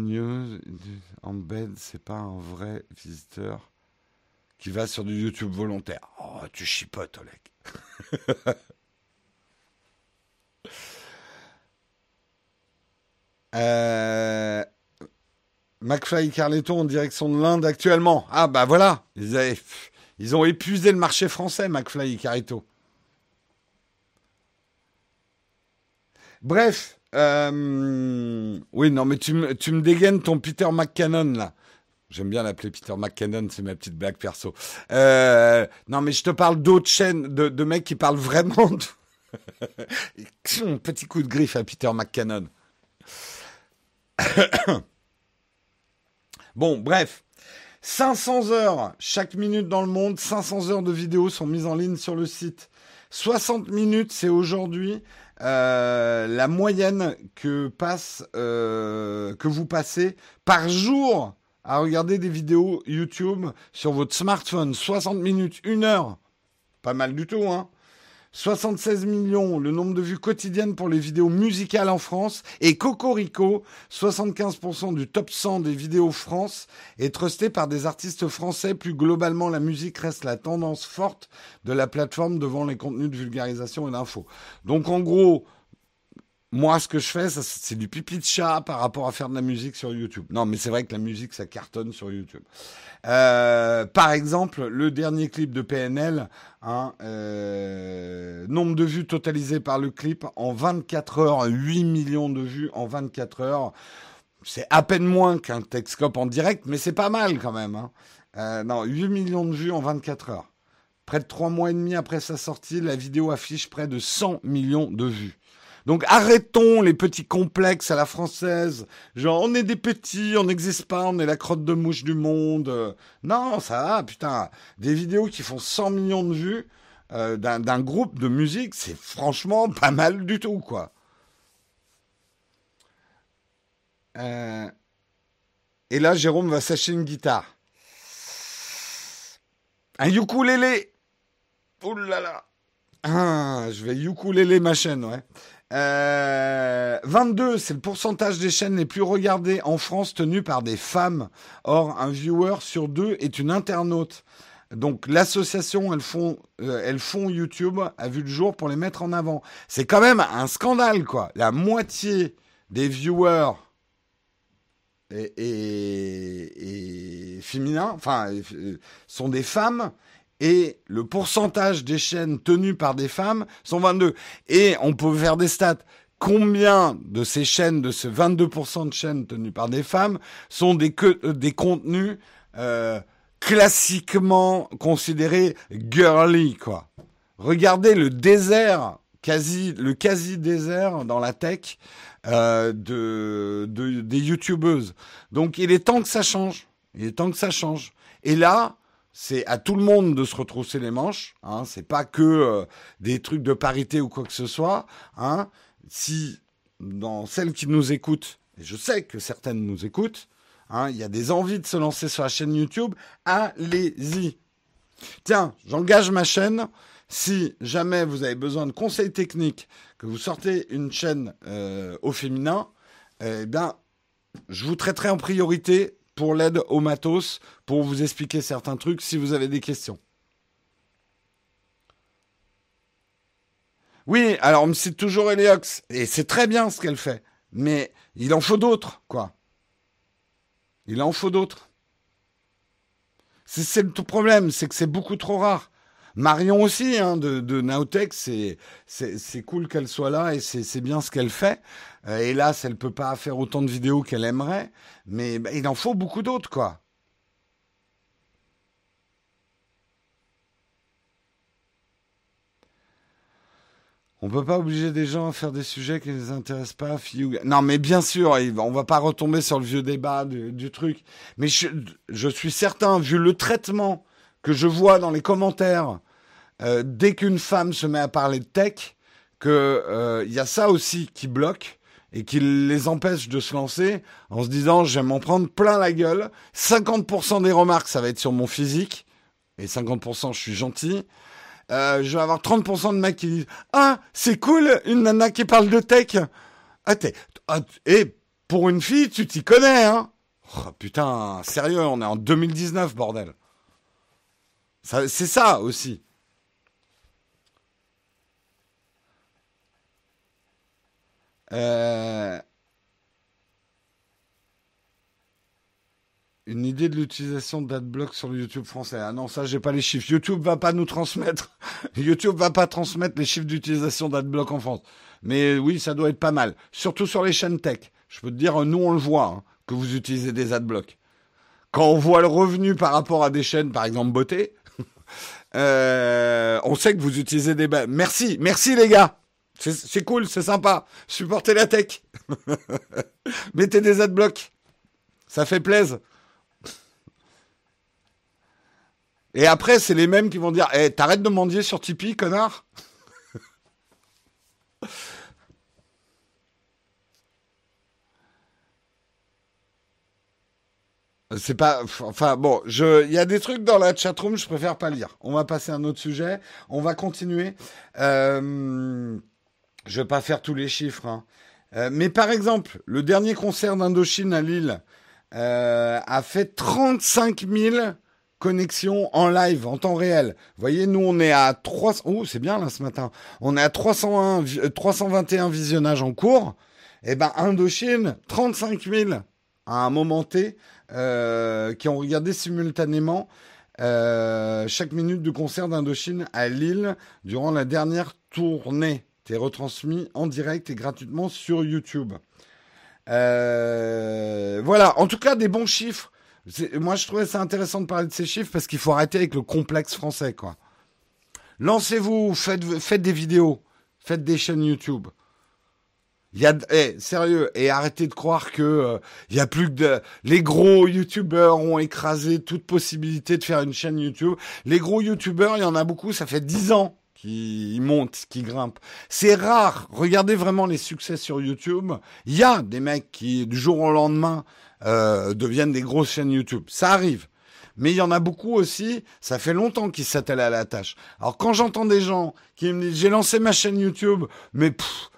Speaker 1: en c'est pas un vrai visiteur qui va sur du YouTube volontaire. Oh, tu chipotes, Oleg. euh... McFly et Carletto en direction de l'Inde actuellement. Ah bah voilà, ils, ont épuisé le marché français, McFly et Carletto. Bref, euh... oui, non, mais tu me dégaines ton Peter McCannon là. J'aime bien l'appeler Peter McKinnon, c'est ma petite blague perso. Euh, non, mais je te parle d'autres chaînes, de, mecs qui parlent vraiment de... Petit coup de griffe à Peter McKinnon. bon, bref. 500 heures chaque minute dans le monde, 500 heures de vidéos sont mises en ligne sur le site. 60 minutes, c'est aujourd'hui euh, la moyenne que passe, euh, que vous passez par jour à regarder des vidéos YouTube sur votre smartphone. 60 minutes, une heure. Pas mal du tout, hein. 76 millions, le nombre de vues quotidiennes pour les vidéos musicales en France. Et Cocorico, 75% du top 100 des vidéos France est trusté par des artistes français. Plus globalement, la musique reste la tendance forte de la plateforme devant les contenus de vulgarisation et d'info. Donc en gros, moi, ce que je fais, c'est du pipi de chat par rapport à faire de la musique sur YouTube. Non, mais c'est vrai que la musique, ça cartonne sur YouTube. Euh, par exemple, le dernier clip de PNL, hein, euh, nombre de vues totalisées par le clip en 24 heures, 8 millions de vues en 24 heures. C'est à peine moins qu'un Texcope en direct, mais c'est pas mal quand même. Hein. Euh, non, 8 millions de vues en 24 heures. Près de 3 mois et demi après sa sortie, la vidéo affiche près de 100 millions de vues. Donc arrêtons les petits complexes à la française. Genre, on est des petits, on n'existe pas, on est la crotte de mouche du monde. Non, ça va, putain. Des vidéos qui font 100 millions de vues euh, d'un groupe de musique, c'est franchement pas mal du tout, quoi. Euh, et là, Jérôme va s'acheter une guitare. Un ukulélé. Ouh là là. Ah, je vais ukulélé ma chaîne, ouais. Euh, 22, c'est le pourcentage des chaînes les plus regardées en France tenues par des femmes. Or, un viewer sur deux est une internaute. Donc l'association, elles font, euh, YouTube a vu le jour pour les mettre en avant. C'est quand même un scandale, quoi. La moitié des viewers féminins, enfin, sont des femmes et le pourcentage des chaînes tenues par des femmes sont 22. Et on peut faire des stats. Combien de ces chaînes, de ces 22% de chaînes tenues par des femmes, sont des, euh, des contenus euh, classiquement considérés girly, quoi? Regardez le désert, quasi, le quasi désert dans la tech euh, de, de, des youtubeuses. Donc il est temps que ça change. Il est temps que ça change. Et là, c'est à tout le monde de se retrousser les manches. Hein, c'est pas que euh, des trucs de parité ou quoi que ce soit. Hein. Si dans celles qui nous écoutent, et je sais que certaines nous écoutent, hein, il y a des envies de se lancer sur la chaîne YouTube, allez-y. Tiens, j'engage ma chaîne. Si jamais vous avez besoin de conseils techniques, que vous sortez une chaîne euh, au féminin, eh bien, je vous traiterai en priorité pour l'aide au matos, pour vous expliquer certains trucs si vous avez des questions. Oui, alors on me cite toujours Eliox, et c'est très bien ce qu'elle fait, mais il en faut d'autres, quoi. Il en faut d'autres. C'est le problème, c'est que c'est beaucoup trop rare. Marion aussi, hein, de, de Naotech, c'est cool qu'elle soit là et c'est bien ce qu'elle fait. Euh, hélas, elle peut pas faire autant de vidéos qu'elle aimerait, mais bah, il en faut beaucoup d'autres, quoi. On peut pas obliger des gens à faire des sujets qui ne les intéressent pas. Non, mais bien sûr, on va pas retomber sur le vieux débat du, truc. Mais je, suis certain, vu le traitement que je vois dans les commentaires, euh, dès qu'une femme se met à parler de tech, que euh, y a ça aussi qui bloque et qui les empêche de se lancer en se disant je vais m'en prendre plein la gueule. 50% des remarques, ça va être sur mon physique. Et 50% je suis gentil. Euh, je vais avoir 30% de mecs qui disent Ah, c'est cool, une nana qui parle de tech. Ah, ah, et pour une fille, tu t'y connais, hein oh, Putain, sérieux, on est en 2019, bordel. C'est ça aussi. Euh, Une idée de l'utilisation d'adblock sur le YouTube français. Ah non, ça, j'ai pas les chiffres. YouTube va pas nous transmettre. YouTube va pas transmettre les chiffres d'utilisation d'adblock en France. Mais oui, ça doit être pas mal. Surtout sur les chaînes tech. Je peux te dire, nous, on le voit, hein, que vous utilisez des adblocks. Quand on voit le revenu par rapport à des chaînes, par exemple beauté, euh, on sait que vous utilisez des... Merci, merci les gars. C'est cool, c'est sympa. Supportez la tech. Mettez des adblocks. Ça fait plaisir. Et après, c'est les mêmes qui vont dire Eh, t'arrêtes de mendier sur Tipeee, connard? C'est pas. Enfin, bon, je, il y a des trucs dans la chatroom, je préfère pas lire. On va passer à un autre sujet. On va continuer. Euh, je vais pas faire tous les chiffres. Hein. Euh, mais par exemple, le dernier concert d'Indochine à Lille euh, a fait 35 000 connexion en live, en temps réel. Vous voyez, nous, on est à 300... Oh, c'est bien, là, ce matin. On est à 301, 321 euh, visionnages en cours. Eh ben, Indochine, 35 000 à un moment T, euh, qui ont regardé simultanément euh, chaque minute de concert d'Indochine à Lille durant la dernière tournée. C'est retransmis en direct et gratuitement sur YouTube. voilà, en tout cas, des bons chiffres. Moi, je trouvais ça intéressant de parler de ces chiffres parce qu'il faut arrêter avec le complexe français. Lancez-vous, faites des vidéos, faites des chaînes YouTube. Il y a, eh, sérieux, et arrêtez de croire que euh, il y a plus que de, les gros YouTubeurs ont écrasé toute possibilité de faire une chaîne YouTube. Les gros YouTubeurs, il y en a beaucoup, ça fait dix ans qu'ils montent, qui grimpent. C'est rare. Regardez vraiment les succès sur YouTube. Il y a des mecs qui, du jour au lendemain, euh, deviennent des grosses chaînes YouTube. Ça arrive. Mais il y en a beaucoup aussi, ça fait longtemps qu'ils s'attellent à la tâche. Alors quand j'entends des gens qui me disent j'ai lancé ma chaîne YouTube, mais pff,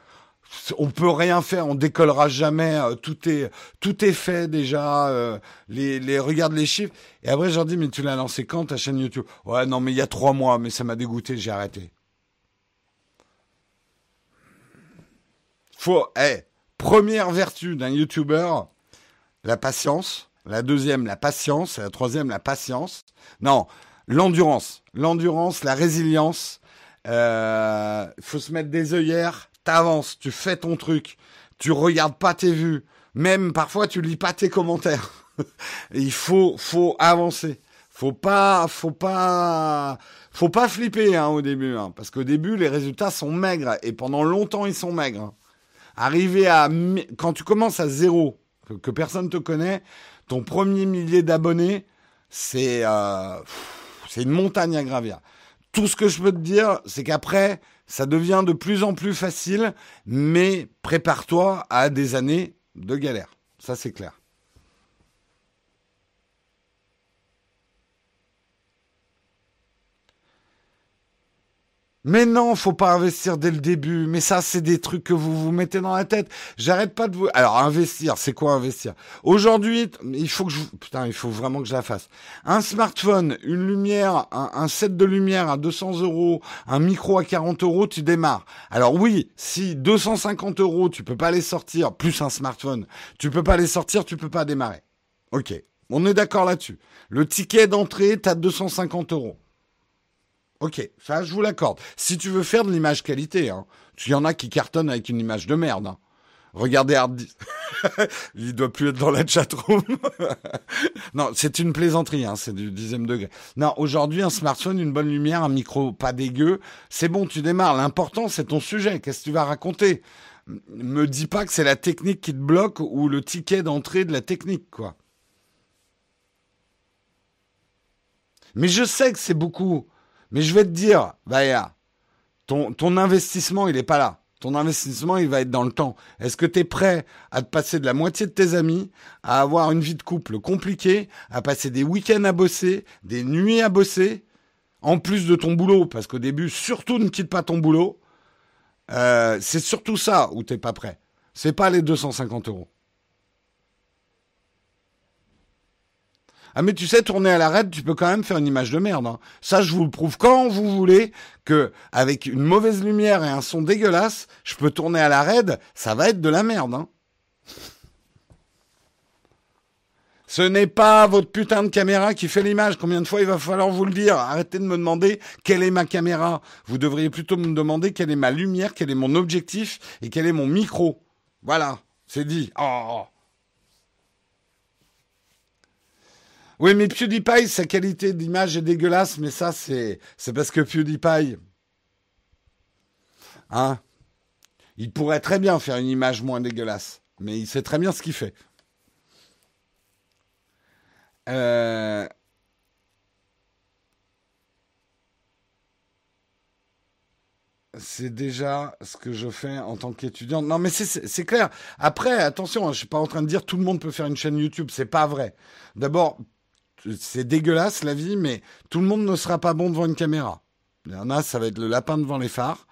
Speaker 1: on peut rien faire, on décollera jamais, euh, tout est tout est fait déjà, euh, les, les regarde les chiffres. Et après je leur dis mais tu l'as lancé quand ta chaîne YouTube? Ouais non mais il y a trois mois, mais ça m'a dégoûté, j'ai arrêté. Faut, eh, première vertu d'un YouTuber, la patience. La deuxième, la patience. La troisième, la patience. Non, l'endurance. L'endurance, la résilience. Il euh, faut se mettre des œillères. T'avances, tu fais ton truc. Tu regardes pas tes vues. Même parfois, tu lis pas tes commentaires. Il faut, faut avancer. Faut pas, faut pas, faut pas flipper hein, au début, hein, parce qu'au début les résultats sont maigres et pendant longtemps ils sont maigres. Hein. Arriver à quand tu commences à zéro que, personne te connaît, ton premier millier d'abonnés, c'est euh, c'est une montagne à gravir. Tout ce que je peux te dire, c'est qu'après, ça devient de plus en plus facile, mais prépare-toi à des années de galère. Ça, c'est clair. Mais non, faut pas investir dès le début. Mais ça, c'est des trucs que vous vous mettez dans la tête. J'arrête pas de vous. Alors, investir, c'est quoi investir? Aujourd'hui, il faut que je. Putain, il faut vraiment que je la fasse. Un smartphone, une lumière, un, set de lumière à 200 euros, un micro à 40 euros, tu démarres. Alors oui, si 250 euros, tu peux pas les sortir, plus un smartphone, tu peux pas les sortir, tu peux pas démarrer. Ok, on est d'accord là-dessus. Le ticket d'entrée, t'as 250 euros. Ok, ça je vous l'accorde. Si tu veux faire de l'image qualité, hein, il y en a qui cartonnent avec une image de merde. Hein. Regardez Hard Il doit plus être dans la chatroom. non, c'est une plaisanterie, hein, c'est du dixième degré. Non, aujourd'hui, un smartphone, une bonne lumière, un micro pas dégueu, c'est bon, tu démarres. L'important, c'est ton sujet. Qu'est-ce que tu vas raconter? Me dis pas que c'est la technique qui te bloque ou le ticket d'entrée de la technique, quoi. Mais je sais que c'est beaucoup. Mais je vais te dire, Vaya, ton, ton investissement, il n'est pas là. Ton investissement, il va être dans le temps. Est-ce que tu es prêt à te passer de la moitié de tes amis, à avoir une vie de couple compliquée, à passer des week-ends à bosser, des nuits à bosser, en plus de ton boulot? Parce qu'au début, surtout ne quitte pas ton boulot. Euh, c'est surtout ça où t'es pas prêt. C'est pas les 250 euros. Ah mais tu sais, tourner à l'arrêt, tu peux quand même faire une image de merde. Hein. Ça, je vous le prouve quand vous voulez que avec une mauvaise lumière et un son dégueulasse, je peux tourner à la raid, ça va être de la merde. Hein. Ce n'est pas votre putain de caméra qui fait l'image. Combien de fois il va falloir vous le dire? Arrêtez de me demander quelle est ma caméra. Vous devriez plutôt me demander quelle est ma lumière, quel est mon objectif et quel est mon micro. Voilà, c'est dit. Oh. Oui, mais PewDiePie, sa qualité d'image est dégueulasse, mais ça, c'est, parce que PewDiePie. Hein Il pourrait très bien faire une image moins dégueulasse, mais il sait très bien ce qu'il fait. Euh, c'est déjà ce que je fais en tant qu'étudiant. Non, mais c'est clair. Après, attention, hein, je suis pas en train de dire tout le monde peut faire une chaîne YouTube. C'est pas vrai. D'abord, c'est dégueulasse la vie, mais tout le monde ne sera pas bon devant une caméra. Il y en a, ça va être le lapin devant les phares.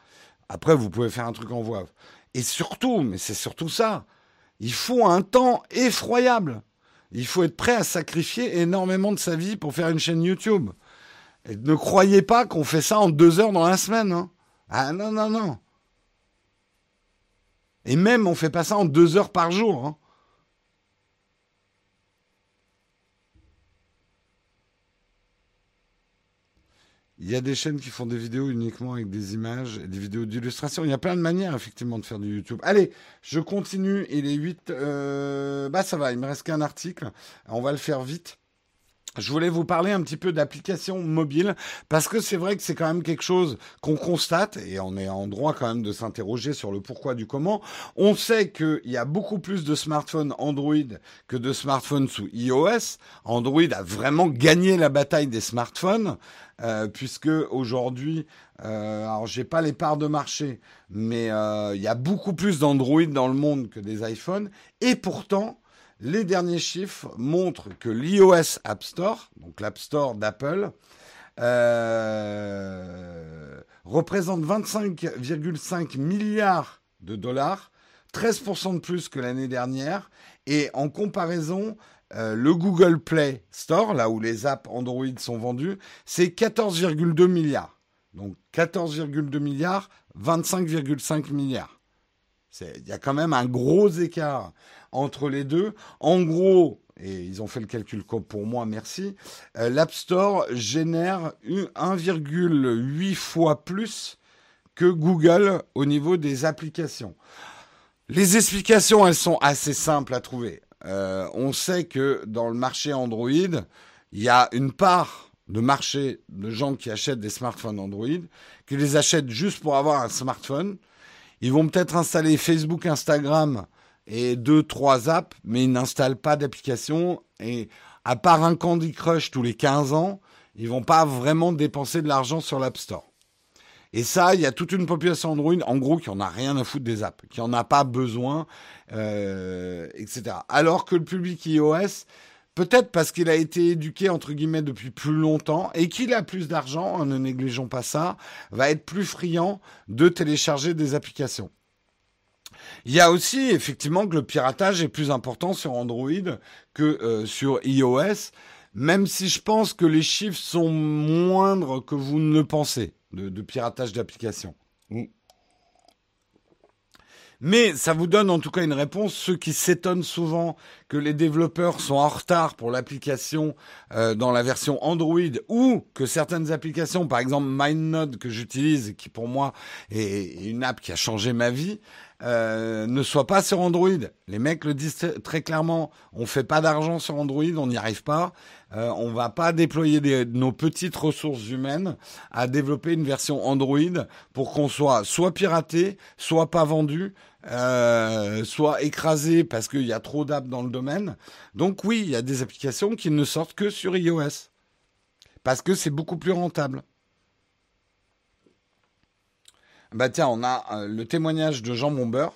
Speaker 1: Après, vous pouvez faire un truc en voix. Et surtout, mais c'est surtout ça, il faut un temps effroyable. Il faut être prêt à sacrifier énormément de sa vie pour faire une chaîne YouTube. Et ne croyez pas qu'on fait ça en deux heures dans la semaine. Hein. Ah non, non, non. Et même, on fait pas ça en deux heures par jour. Hein. Il y a des chaînes qui font des vidéos uniquement avec des images et des vidéos d'illustration. Il y a plein de manières, effectivement, de faire du YouTube. Allez, je continue. Il est 8. Euh, bah, ça va, il me reste qu'un article. On va le faire vite. Je voulais vous parler un petit peu d'applications mobiles parce que c'est vrai que c'est quand même quelque chose qu'on constate et on est en droit quand même de s'interroger sur le pourquoi du comment. On sait qu'il y a beaucoup plus de smartphones Android que de smartphones sous iOS. Android a vraiment gagné la bataille des smartphones euh, puisque aujourd'hui, euh, alors j'ai pas les parts de marché, mais euh, il y a beaucoup plus d'Android dans le monde que des iPhones et pourtant les derniers chiffres montrent que l'iOS App Store, donc l'App Store d'Apple, euh, représente 25,5 milliards de dollars, 13% de plus que l'année dernière. Et en comparaison, euh, le Google Play Store, là où les apps Android sont vendues, c'est 14,2 milliards. Donc 14,2 milliards, 25,5 milliards. Il y a quand même un gros écart entre les deux. En gros, et ils ont fait le calcul pour moi, merci, euh, l'App Store génère 1,8 fois plus que Google au niveau des applications. Les explications, elles sont assez simples à trouver. Euh, on sait que dans le marché Android, il y a une part de marché de gens qui achètent des smartphones Android, qui les achètent juste pour avoir un smartphone. Ils vont peut-être installer Facebook, Instagram et deux, trois apps, mais ils n'installent pas d'application. Et à part un Candy Crush tous les 15 ans, ils vont pas vraiment dépenser de l'argent sur l'App Store. Et ça, il y a toute une population Android, en gros, qui en a rien à foutre des apps, qui en a pas besoin, euh, etc. Alors que le public iOS, peut-être parce qu'il a été éduqué entre guillemets depuis plus longtemps et qu'il a plus d'argent, hein, ne négligeons pas ça, va être plus friand de télécharger des applications. Il y a aussi effectivement que le piratage est plus important sur Android que euh, sur iOS, même si je pense que les chiffres sont moindres que vous ne le pensez de, piratage d'applications. Mm. Mais ça vous donne en tout cas une réponse. Ceux qui s'étonnent souvent que les développeurs sont en retard pour l'application euh, dans la version Android ou que certaines applications, par exemple MindNode que j'utilise, qui pour moi est une app qui a changé ma vie, euh, ne soient pas sur Android. Les mecs le disent très clairement. On fait pas d'argent sur Android, on n'y arrive pas. Euh, on va pas déployer nos petites ressources humaines à développer une version Android pour qu'on soit soit piraté, soit pas vendu, euh, soit écrasé parce qu'il y a trop d'apps dans le domaine. Donc oui, il y a des applications qui ne sortent que sur iOS parce que c'est beaucoup plus rentable. Bah tiens, on a euh, le témoignage de Jean Bombeur.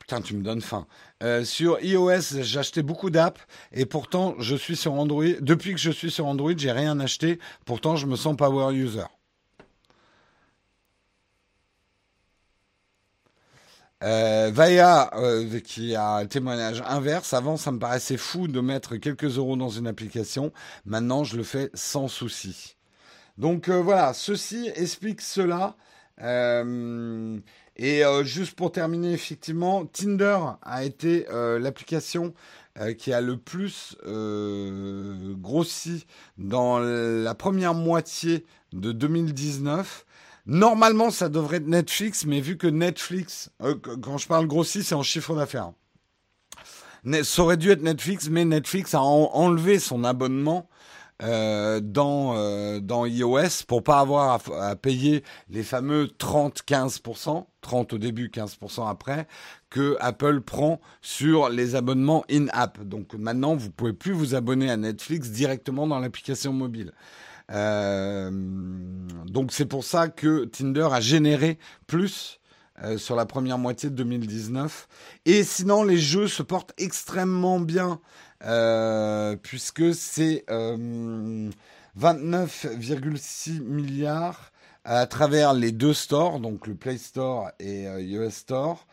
Speaker 1: Putain, tu me donnes faim. Euh, sur iOS, j'ai acheté beaucoup d'apps et pourtant je suis sur Android. Depuis que je suis sur Android, j'ai rien acheté. Pourtant, je me sens power user. Euh, Vaya, qui a un témoignage inverse, avant ça me paraissait fou de mettre quelques euros dans une application, maintenant je le fais sans souci. Donc voilà, ceci explique cela. Et juste pour terminer, effectivement, Tinder a été l'application qui a le plus grossi dans la première moitié de 2019. Normalement, ça devrait être Netflix, mais vu que Netflix, euh, quand je parle grossi, c'est en chiffre d'affaires. Ça aurait dû être Netflix, mais Netflix a enlevé son abonnement euh, dans euh, dans iOS pour pas avoir à, payer les fameux 30-15%, 30 au début, 15% après, que Apple prend sur les abonnements in-app. Donc maintenant, vous pouvez plus vous abonner à Netflix directement dans l'application mobile. Euh, donc c'est pour ça que Tinder a généré plus euh, sur la première moitié de 2019. Et sinon, les jeux se portent extrêmement bien, puisque c'est 29,6 milliards à travers les deux stores, donc le Play Store et iOS Store.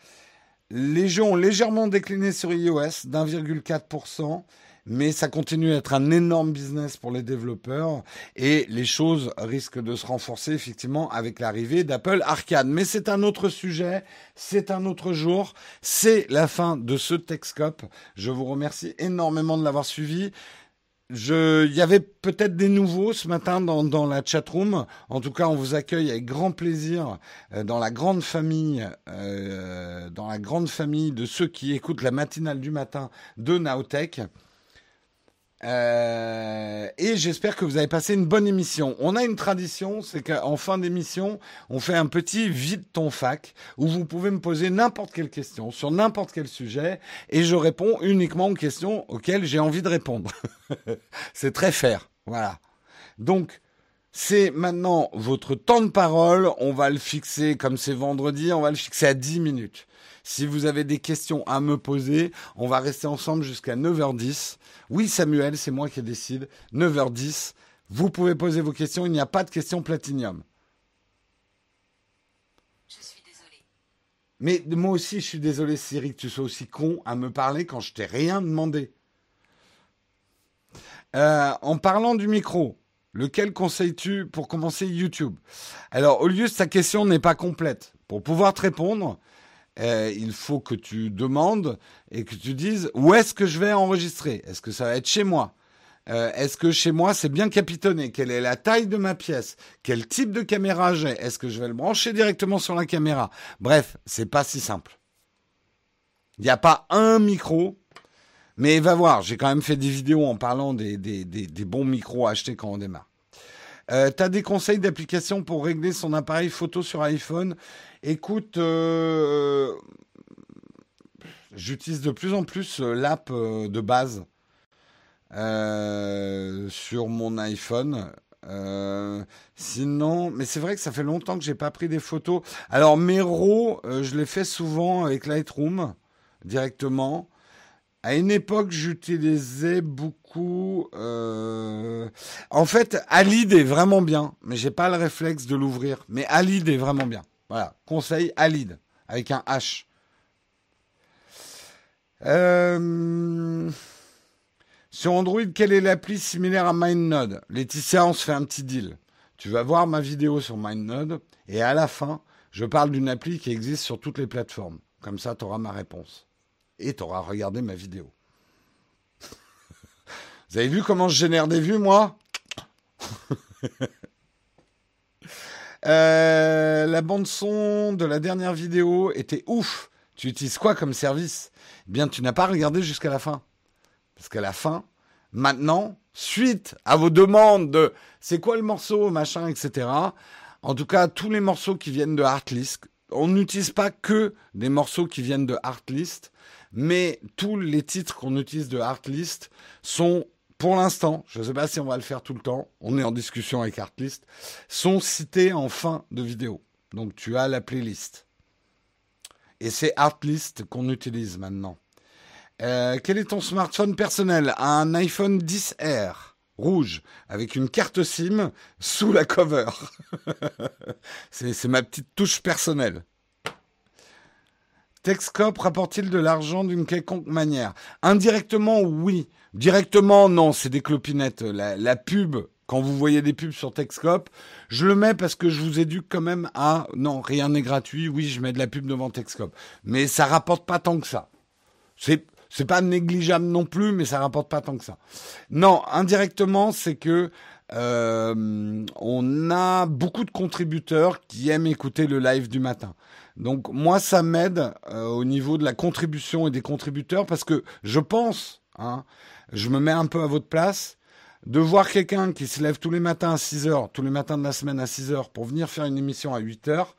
Speaker 1: Les jeux ont légèrement décliné sur iOS d'1,4% mais ça continue à être un énorme business pour les développeurs et les choses risquent de se renforcer effectivement avec l'arrivée d'Apple Arcade. Mais c'est un autre sujet, c'est un autre jour, c'est la fin de ce Techscope. Je vous remercie énormément de l'avoir suivi. Je, il y avait peut-être des nouveaux ce matin dans, dans la chatroom. En tout cas, on vous accueille avec grand plaisir euh, dans la grande famille, euh, dans la grande famille de ceux qui écoutent la matinale du matin de Naotech. Euh, et j'espère que vous avez passé une bonne émission. On a une tradition, c'est qu'en fin d'émission, on fait un petit vide ton fac où vous pouvez me poser n'importe quelle question sur n'importe quel sujet et je réponds uniquement aux questions auxquelles j'ai envie de répondre. c'est très fair. Voilà. Donc, c'est maintenant votre temps de parole. On va le fixer, comme c'est vendredi, on va le fixer à 10 minutes. Si vous avez des questions à me poser, on va rester ensemble jusqu'à 9h10. Oui, Samuel, c'est moi qui décide. 9h10. Vous pouvez poser vos questions. Il n'y a pas de questions platinium.
Speaker 2: Je suis désolé.
Speaker 1: Mais moi aussi, je suis désolé, Cyril, que tu sois aussi con à me parler quand je t'ai rien demandé. Euh, en parlant du micro, lequel conseilles-tu pour commencer YouTube? Alors, au lieu de ta question n'est pas complète. Pour pouvoir te répondre, euh, il faut que tu demandes et que tu dises où est-ce que je vais enregistrer? Est-ce que ça va être chez moi? Euh, Est-ce que chez moi c'est bien capitonné? Quelle est la taille de ma pièce? Quel type de caméra j'ai? Est-ce que je vais le brancher directement sur la caméra? Bref, c'est pas si simple. Il n'y a pas un micro, mais va voir. J'ai quand même fait des vidéos en parlant des, bons micros à quand on démarre. Euh, tu as des conseils d'application pour régler son appareil photo sur iPhone Écoute, euh, j'utilise de plus en plus euh, l'app euh, de base sur mon iPhone. sinon, mais c'est vrai que ça fait longtemps que j'ai pas pris des photos. Alors mes RAW, je les fais souvent avec Lightroom directement. À une époque, j'utilisais beaucoup. En fait, Alid est vraiment bien, mais j'ai pas le réflexe de l'ouvrir. Mais Alid est vraiment bien. Voilà, conseil Alid avec un H. Euh, sur Android, quelle est l'appli similaire à MindNode? Laetitia, on se fait un petit deal. Tu vas voir ma vidéo sur MindNode et à la fin, je parle d'une appli qui existe sur toutes les plateformes. Comme ça, tu auras ma réponse et tu auras regardé ma vidéo. Vous avez vu comment je génère des vues, moi? euh, La bande son de la dernière vidéo était ouf. Tu utilises quoi comme service? Eh bien, tu n'as pas regardé jusqu'à la fin. Parce qu'à la fin, maintenant, suite à vos demandes de c'est quoi le morceau, machin, etc. En tout cas, tous les morceaux qui viennent de Artlist, on n'utilise pas que des morceaux qui viennent de Artlist mais tous les titres qu'on utilise de Artlist sont, pour l'instant, je ne sais pas si on va le faire tout le temps, on est en discussion avec Artlist, sont cités en fin de vidéo. Donc tu as la playlist. Et c'est Artlist qu'on utilise maintenant. Euh, quel est ton smartphone personnel? Un iPhone 10R rouge avec une carte SIM sous la cover. c'est ma petite touche personnelle. Texcop rapporte-t-il de l'argent d'une quelconque manière? Indirectement, oui. Directement, non, c'est des clopinettes. La, pub, quand vous voyez des pubs sur Texcop, je le mets parce que je vous éduque quand même à non, rien n'est gratuit. Oui, je mets de la pub devant Texcop, mais ça rapporte pas tant que ça. C'est c'est pas négligeable non plus, mais ça rapporte pas tant que ça. Non, indirectement, c'est que euh, on a beaucoup de contributeurs qui aiment écouter le live du matin. Donc moi, ça m'aide euh, au niveau de la contribution et des contributeurs parce que je pense, hein, je me mets un peu à votre place, de voir quelqu'un qui se lève tous les matins à 6 heures, tous les matins de la semaine à 6 heures pour venir faire une émission à 8 heures,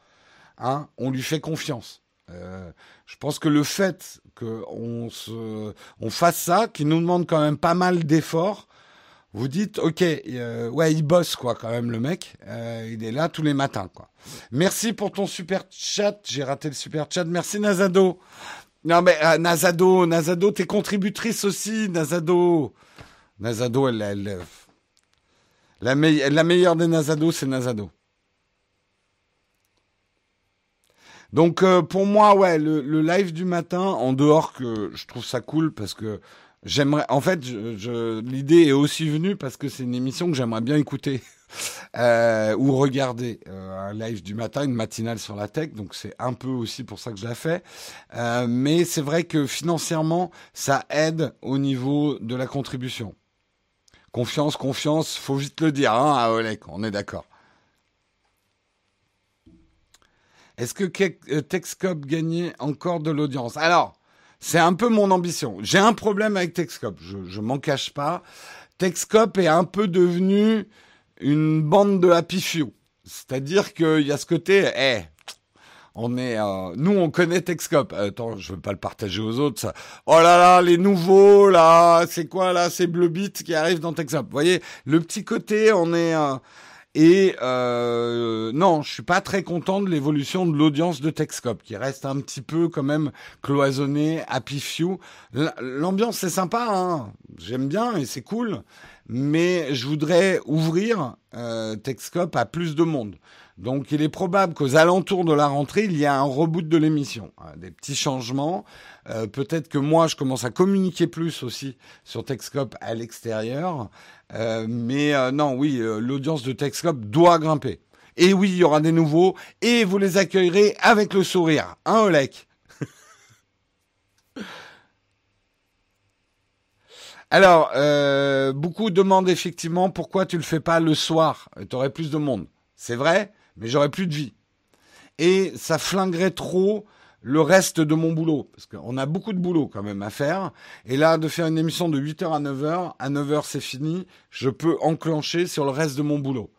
Speaker 1: hein, on lui fait confiance. Euh, je pense que le fait qu'on on fasse ça, qui nous demande quand même pas mal d'efforts, vous dites, ok, euh, ouais, il bosse quoi quand même le mec, euh, il est là tous les matins quoi. Merci pour ton super chat, j'ai raté le super chat, merci Nazado. Non mais euh, Nazado, Nazado, t'es contributrice aussi, Nazado. Nazado, elle, elle, la, la meilleure des Nazado, c'est Nazado. Donc pour moi, ouais, le, le, live du matin, en dehors que je trouve ça cool parce que J'aimerais, en fait, l'idée est aussi venue parce que c'est une émission que j'aimerais bien écouter euh, ou regarder euh, un live du matin, une matinale sur la tech. Donc c'est un peu aussi pour ça que je la fais. Euh, mais c'est vrai que financièrement, ça aide au niveau de la contribution. Confiance, confiance, faut vite le dire, hein, à Olek, on est d'accord. Est-ce que Texcop gagnait encore de l'audience? Alors, c'est un peu mon ambition. J'ai un problème avec Texcop, je, je m'en cache pas. Texcop est un peu devenu une bande de happy few. C'est-à-dire qu'il y a ce côté, eh, on est, euh, nous on connaît Texcop. Attends, je veux pas le partager aux autres. Ça. Oh là là, les nouveaux là, c'est quoi là, ces bleu bits qui arrivent dans Texcop. Vous voyez, le petit côté, on est, euh, et euh, non, je suis pas très content de l'évolution de l'audience de Texcop, qui reste un petit peu quand même cloisonné, happy few. L'ambiance c'est sympa, hein j'aime bien et c'est cool, mais je voudrais ouvrir euh, Texcop à plus de monde. Donc il est probable qu'aux alentours de la rentrée, il y a un reboot de l'émission, hein, des petits changements. Euh, peut-être que moi, je commence à communiquer plus aussi sur Texcop à l'extérieur. Euh, mais euh, non, oui, l'audience de Texcop doit grimper. Et oui, il y aura des nouveaux, et vous les accueillerez avec le sourire. Hein, Olek Alors, beaucoup demandent effectivement pourquoi tu le fais pas le soir. Tu aurais plus de monde. C'est vrai, mais j'aurais plus de vie. Et ça flinguerait trop le reste de mon boulot. Parce qu'on a beaucoup de boulot quand même à faire. Et là, de faire une émission de 8h à 9h, à 9h c'est fini, je peux enclencher sur le reste de mon boulot.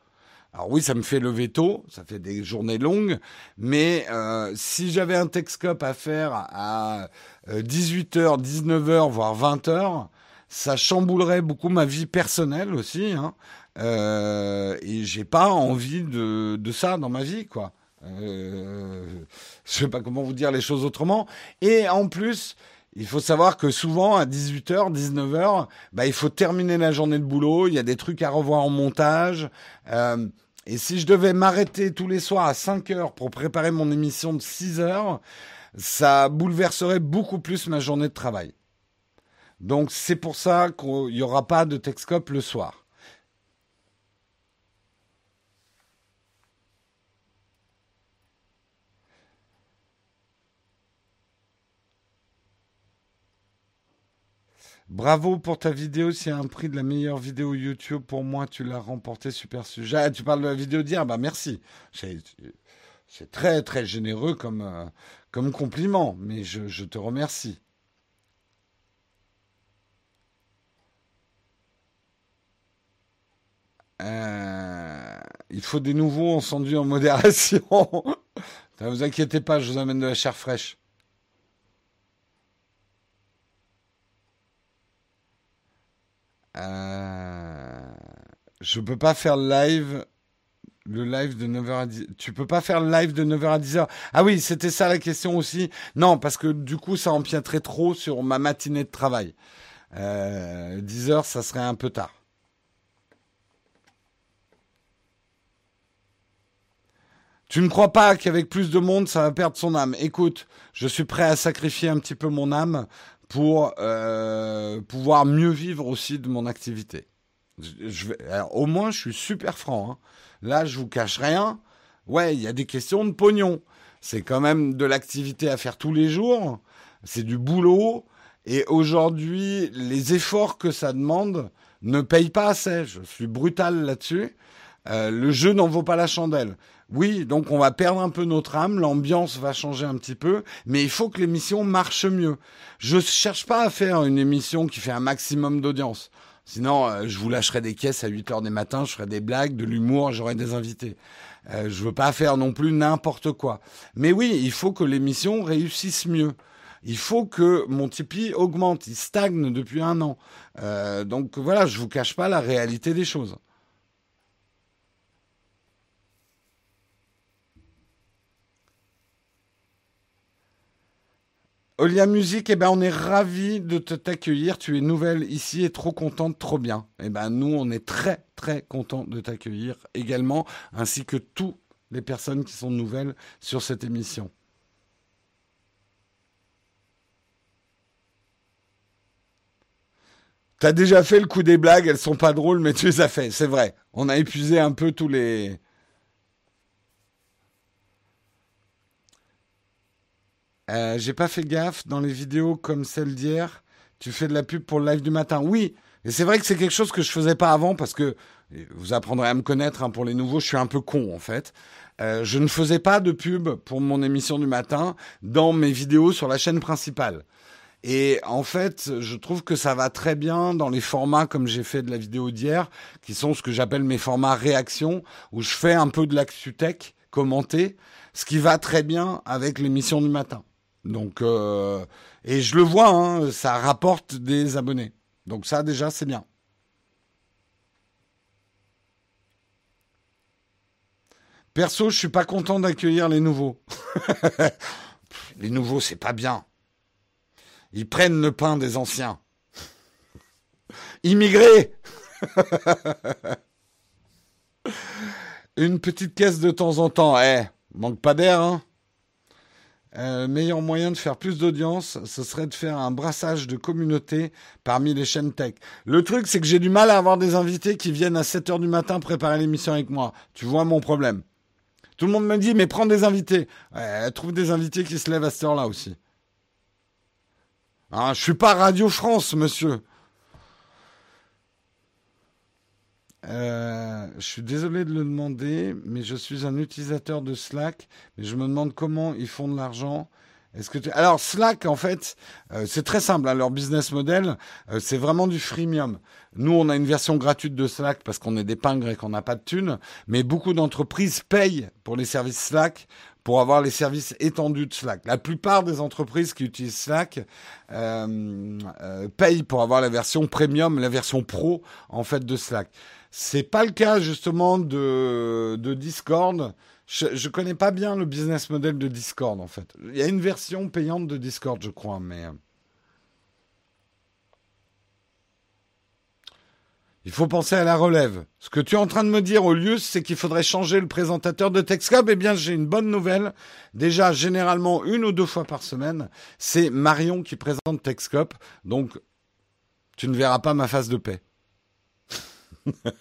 Speaker 1: Alors oui, ça me fait lever tôt, ça fait des journées longues, mais euh, si j'avais un Texcop à faire à 18h, euh, 19h, voire 20h, ça chamboulerait beaucoup ma vie personnelle aussi. Hein. Euh, et j'ai pas envie de, de ça dans ma vie, quoi. Euh, je sais pas comment vous dire les choses autrement. Et en plus, il faut savoir que souvent à 18h, 19h, bah, il faut terminer la journée de boulot, il y a des trucs à revoir en montage. Euh, et si je devais m'arrêter tous les soirs à 5 heures pour préparer mon émission de 6 heures, ça bouleverserait beaucoup plus ma journée de travail. Donc c'est pour ça qu'il n'y aura pas de Texcope le soir. Bravo pour ta vidéo. C'est un prix de la meilleure vidéo YouTube, pour moi, tu l'as remporté. Super sujet. Ah, tu parles de la vidéo d'hier Bah merci. C'est très très généreux comme, euh, comme compliment, mais je, te remercie. Euh, il faut des nouveaux encendus en modération. ne vous inquiétez pas, je vous amène de la chair fraîche. Euh, je peux pas faire live. Le live de 9h à 10 Tu peux pas faire le live de 9h à 10h. Ah oui, c'était ça la question aussi. Non, parce que du coup, ça empiéterait trop sur ma matinée de travail. Euh, 10h, ça serait un peu tard. Tu ne crois pas qu'avec plus de monde, ça va perdre son âme Écoute, je suis prêt à sacrifier un petit peu mon âme pour euh, pouvoir mieux vivre aussi de mon activité. Au moins, je suis super franc. Hein. Là, je vous cache rien. Ouais, il y a des questions de pognon. C'est quand même de l'activité à faire tous les jours. C'est du boulot. Et aujourd'hui, les efforts que ça demande ne payent pas assez. Je suis brutal là-dessus. Euh, le jeu n'en vaut pas la chandelle. Oui, donc on va perdre un peu notre âme, l'ambiance va changer un petit peu, mais il faut que l'émission marche mieux. Je cherche pas à faire une émission qui fait un maximum d'audience. Sinon, euh, je vous lâcherai des caisses à 8 heures des matins, je ferai des blagues, de l'humour, j'aurai des invités. Euh, je veux pas faire non plus n'importe quoi. Mais oui, il faut que l'émission réussisse mieux. Il faut que mon Tipeee augmente. Il stagne depuis un an. Euh, donc voilà, je vous cache pas la réalité des choses. Olia Musique, eh ben, on est ravis de t'accueillir. Tu es nouvelle ici et trop contente, trop bien. Eh ben, nous, on est très, très contents de t'accueillir également, ainsi que toutes les personnes qui sont nouvelles sur cette émission. T'as déjà fait le coup des blagues, elles sont pas drôles, mais tu les as fait, c'est vrai. On a épuisé un peu tous les, Euh, j'ai pas fait gaffe dans les vidéos comme celle d'hier. Tu fais de la pub pour le live du matin. Oui, et c'est vrai que c'est quelque chose que je faisais pas avant parce que vous apprendrez à me connaître hein, pour les nouveaux. Je suis un peu con en fait. Euh, je ne faisais pas de pub pour mon émission du matin dans mes vidéos sur la chaîne principale. Et en fait, je trouve que ça va très bien dans les formats comme j'ai fait de la vidéo d'hier, qui sont ce que j'appelle mes formats réaction, où je fais un peu de l'actu tech commenté, ce qui va très bien avec l'émission du matin. Donc, euh, et je le vois, hein, ça rapporte des abonnés. Donc ça, déjà, c'est bien. Perso, je suis pas content d'accueillir les nouveaux. les nouveaux, c'est pas bien. Ils prennent le pain des anciens. Immigrés Une petite caisse de temps en temps, eh, manque pas d'air, hein euh, meilleur moyen de faire plus d'audience, ce serait de faire un brassage de communauté parmi les chaînes tech. Le truc, c'est que j'ai du mal à avoir des invités qui viennent à 7 heures du matin préparer l'émission avec moi. Tu vois mon problème. Tout le monde me dit, mais prends des invités. trouve des invités qui se lèvent à cette heure-là aussi. Ah, je suis pas Radio France, monsieur. Euh, je suis désolé de le demander, mais je suis un utilisateur de Slack, mais je me demande comment ils font de l'argent. Est-ce que Alors Slack, en fait, euh, c'est très simple. Hein, leur business model, euh, c'est vraiment du freemium. Nous, on a une version gratuite de Slack parce qu'on est des pingres et qu'on n'a pas de thunes, mais beaucoup d'entreprises payent pour les services Slack pour avoir les services étendus de Slack. La plupart des entreprises qui utilisent Slack payent pour avoir la version premium, la version pro en fait de Slack. C'est pas le cas justement de, Discord. Je, connais pas bien le business model de Discord en fait. Il y a une version payante de Discord, je crois, mais. Euh, il faut penser à la relève. Ce que tu es en train de me dire, au lieu, c'est qu'il faudrait changer le présentateur de Texcop. Eh bien, j'ai une bonne nouvelle. Déjà, généralement, une ou deux fois par semaine, c'est Marion qui présente Texcop. Donc, tu ne verras pas ma face de paix.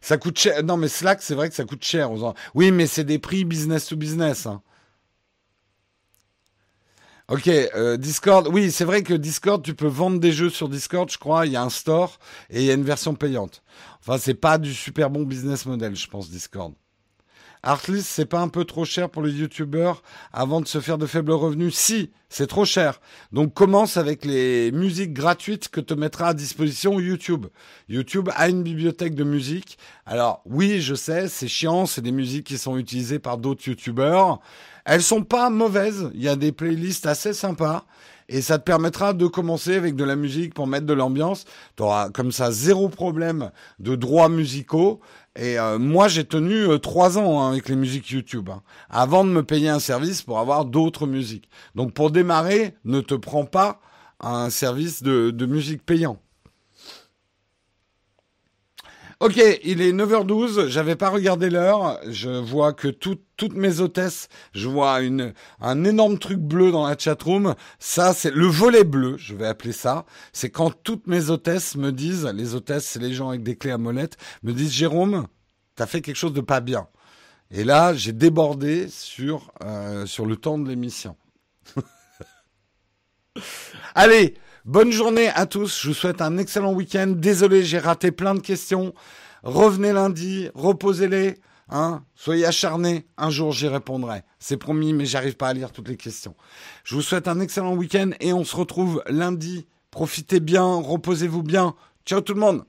Speaker 1: ça coûte cher. Non, mais Slack, c'est vrai que ça coûte cher. Oui, mais c'est des prix business to business. Hein. Ok, euh, Discord. Oui, c'est vrai que Discord, tu peux vendre des jeux sur Discord, je crois. Il y a un store et il y a une version payante. Enfin, c'est pas du super bon business model, je pense, Discord. Artlist, c'est pas un peu trop cher pour les youtubeurs avant de se faire de faibles revenus? Si, c'est trop cher. Donc commence avec les musiques gratuites que te mettra à disposition YouTube. YouTube a une bibliothèque de musique. Alors oui, je sais, c'est chiant, c'est des musiques qui sont utilisées par d'autres youtubeurs. Elles sont pas mauvaises. Il y a des playlists assez sympas. Et ça te permettra de commencer avec de la musique pour mettre de l'ambiance. Tu auras comme ça zéro problème de droits musicaux. Et euh, moi, j'ai tenu euh, trois ans hein, avec les musiques YouTube, hein, avant de me payer un service pour avoir d'autres musiques. Donc pour démarrer, ne te prends pas un service de, de musique payant. Ok, il est 9h12, j'avais pas regardé l'heure, je vois que toutes mes hôtesses, je vois une, un énorme truc bleu dans la chatroom, ça c'est le volet bleu, je vais appeler ça, c'est quand toutes mes hôtesses me disent, les hôtesses c'est les gens avec des clés à molette, me disent Jérôme, t'as fait quelque chose de pas bien. Et là, j'ai débordé sur, euh, sur le temps de l'émission. Allez, Bonne journée à tous. Je vous souhaite un excellent week-end. Désolé, j'ai raté plein de questions. Revenez lundi, reposez-les. Hein Soyez acharnés. Un jour, j'y répondrai. C'est promis, mais j'arrive pas à lire toutes les questions. Je vous souhaite un excellent week-end et on se retrouve lundi. Profitez bien, reposez-vous bien. Ciao tout le monde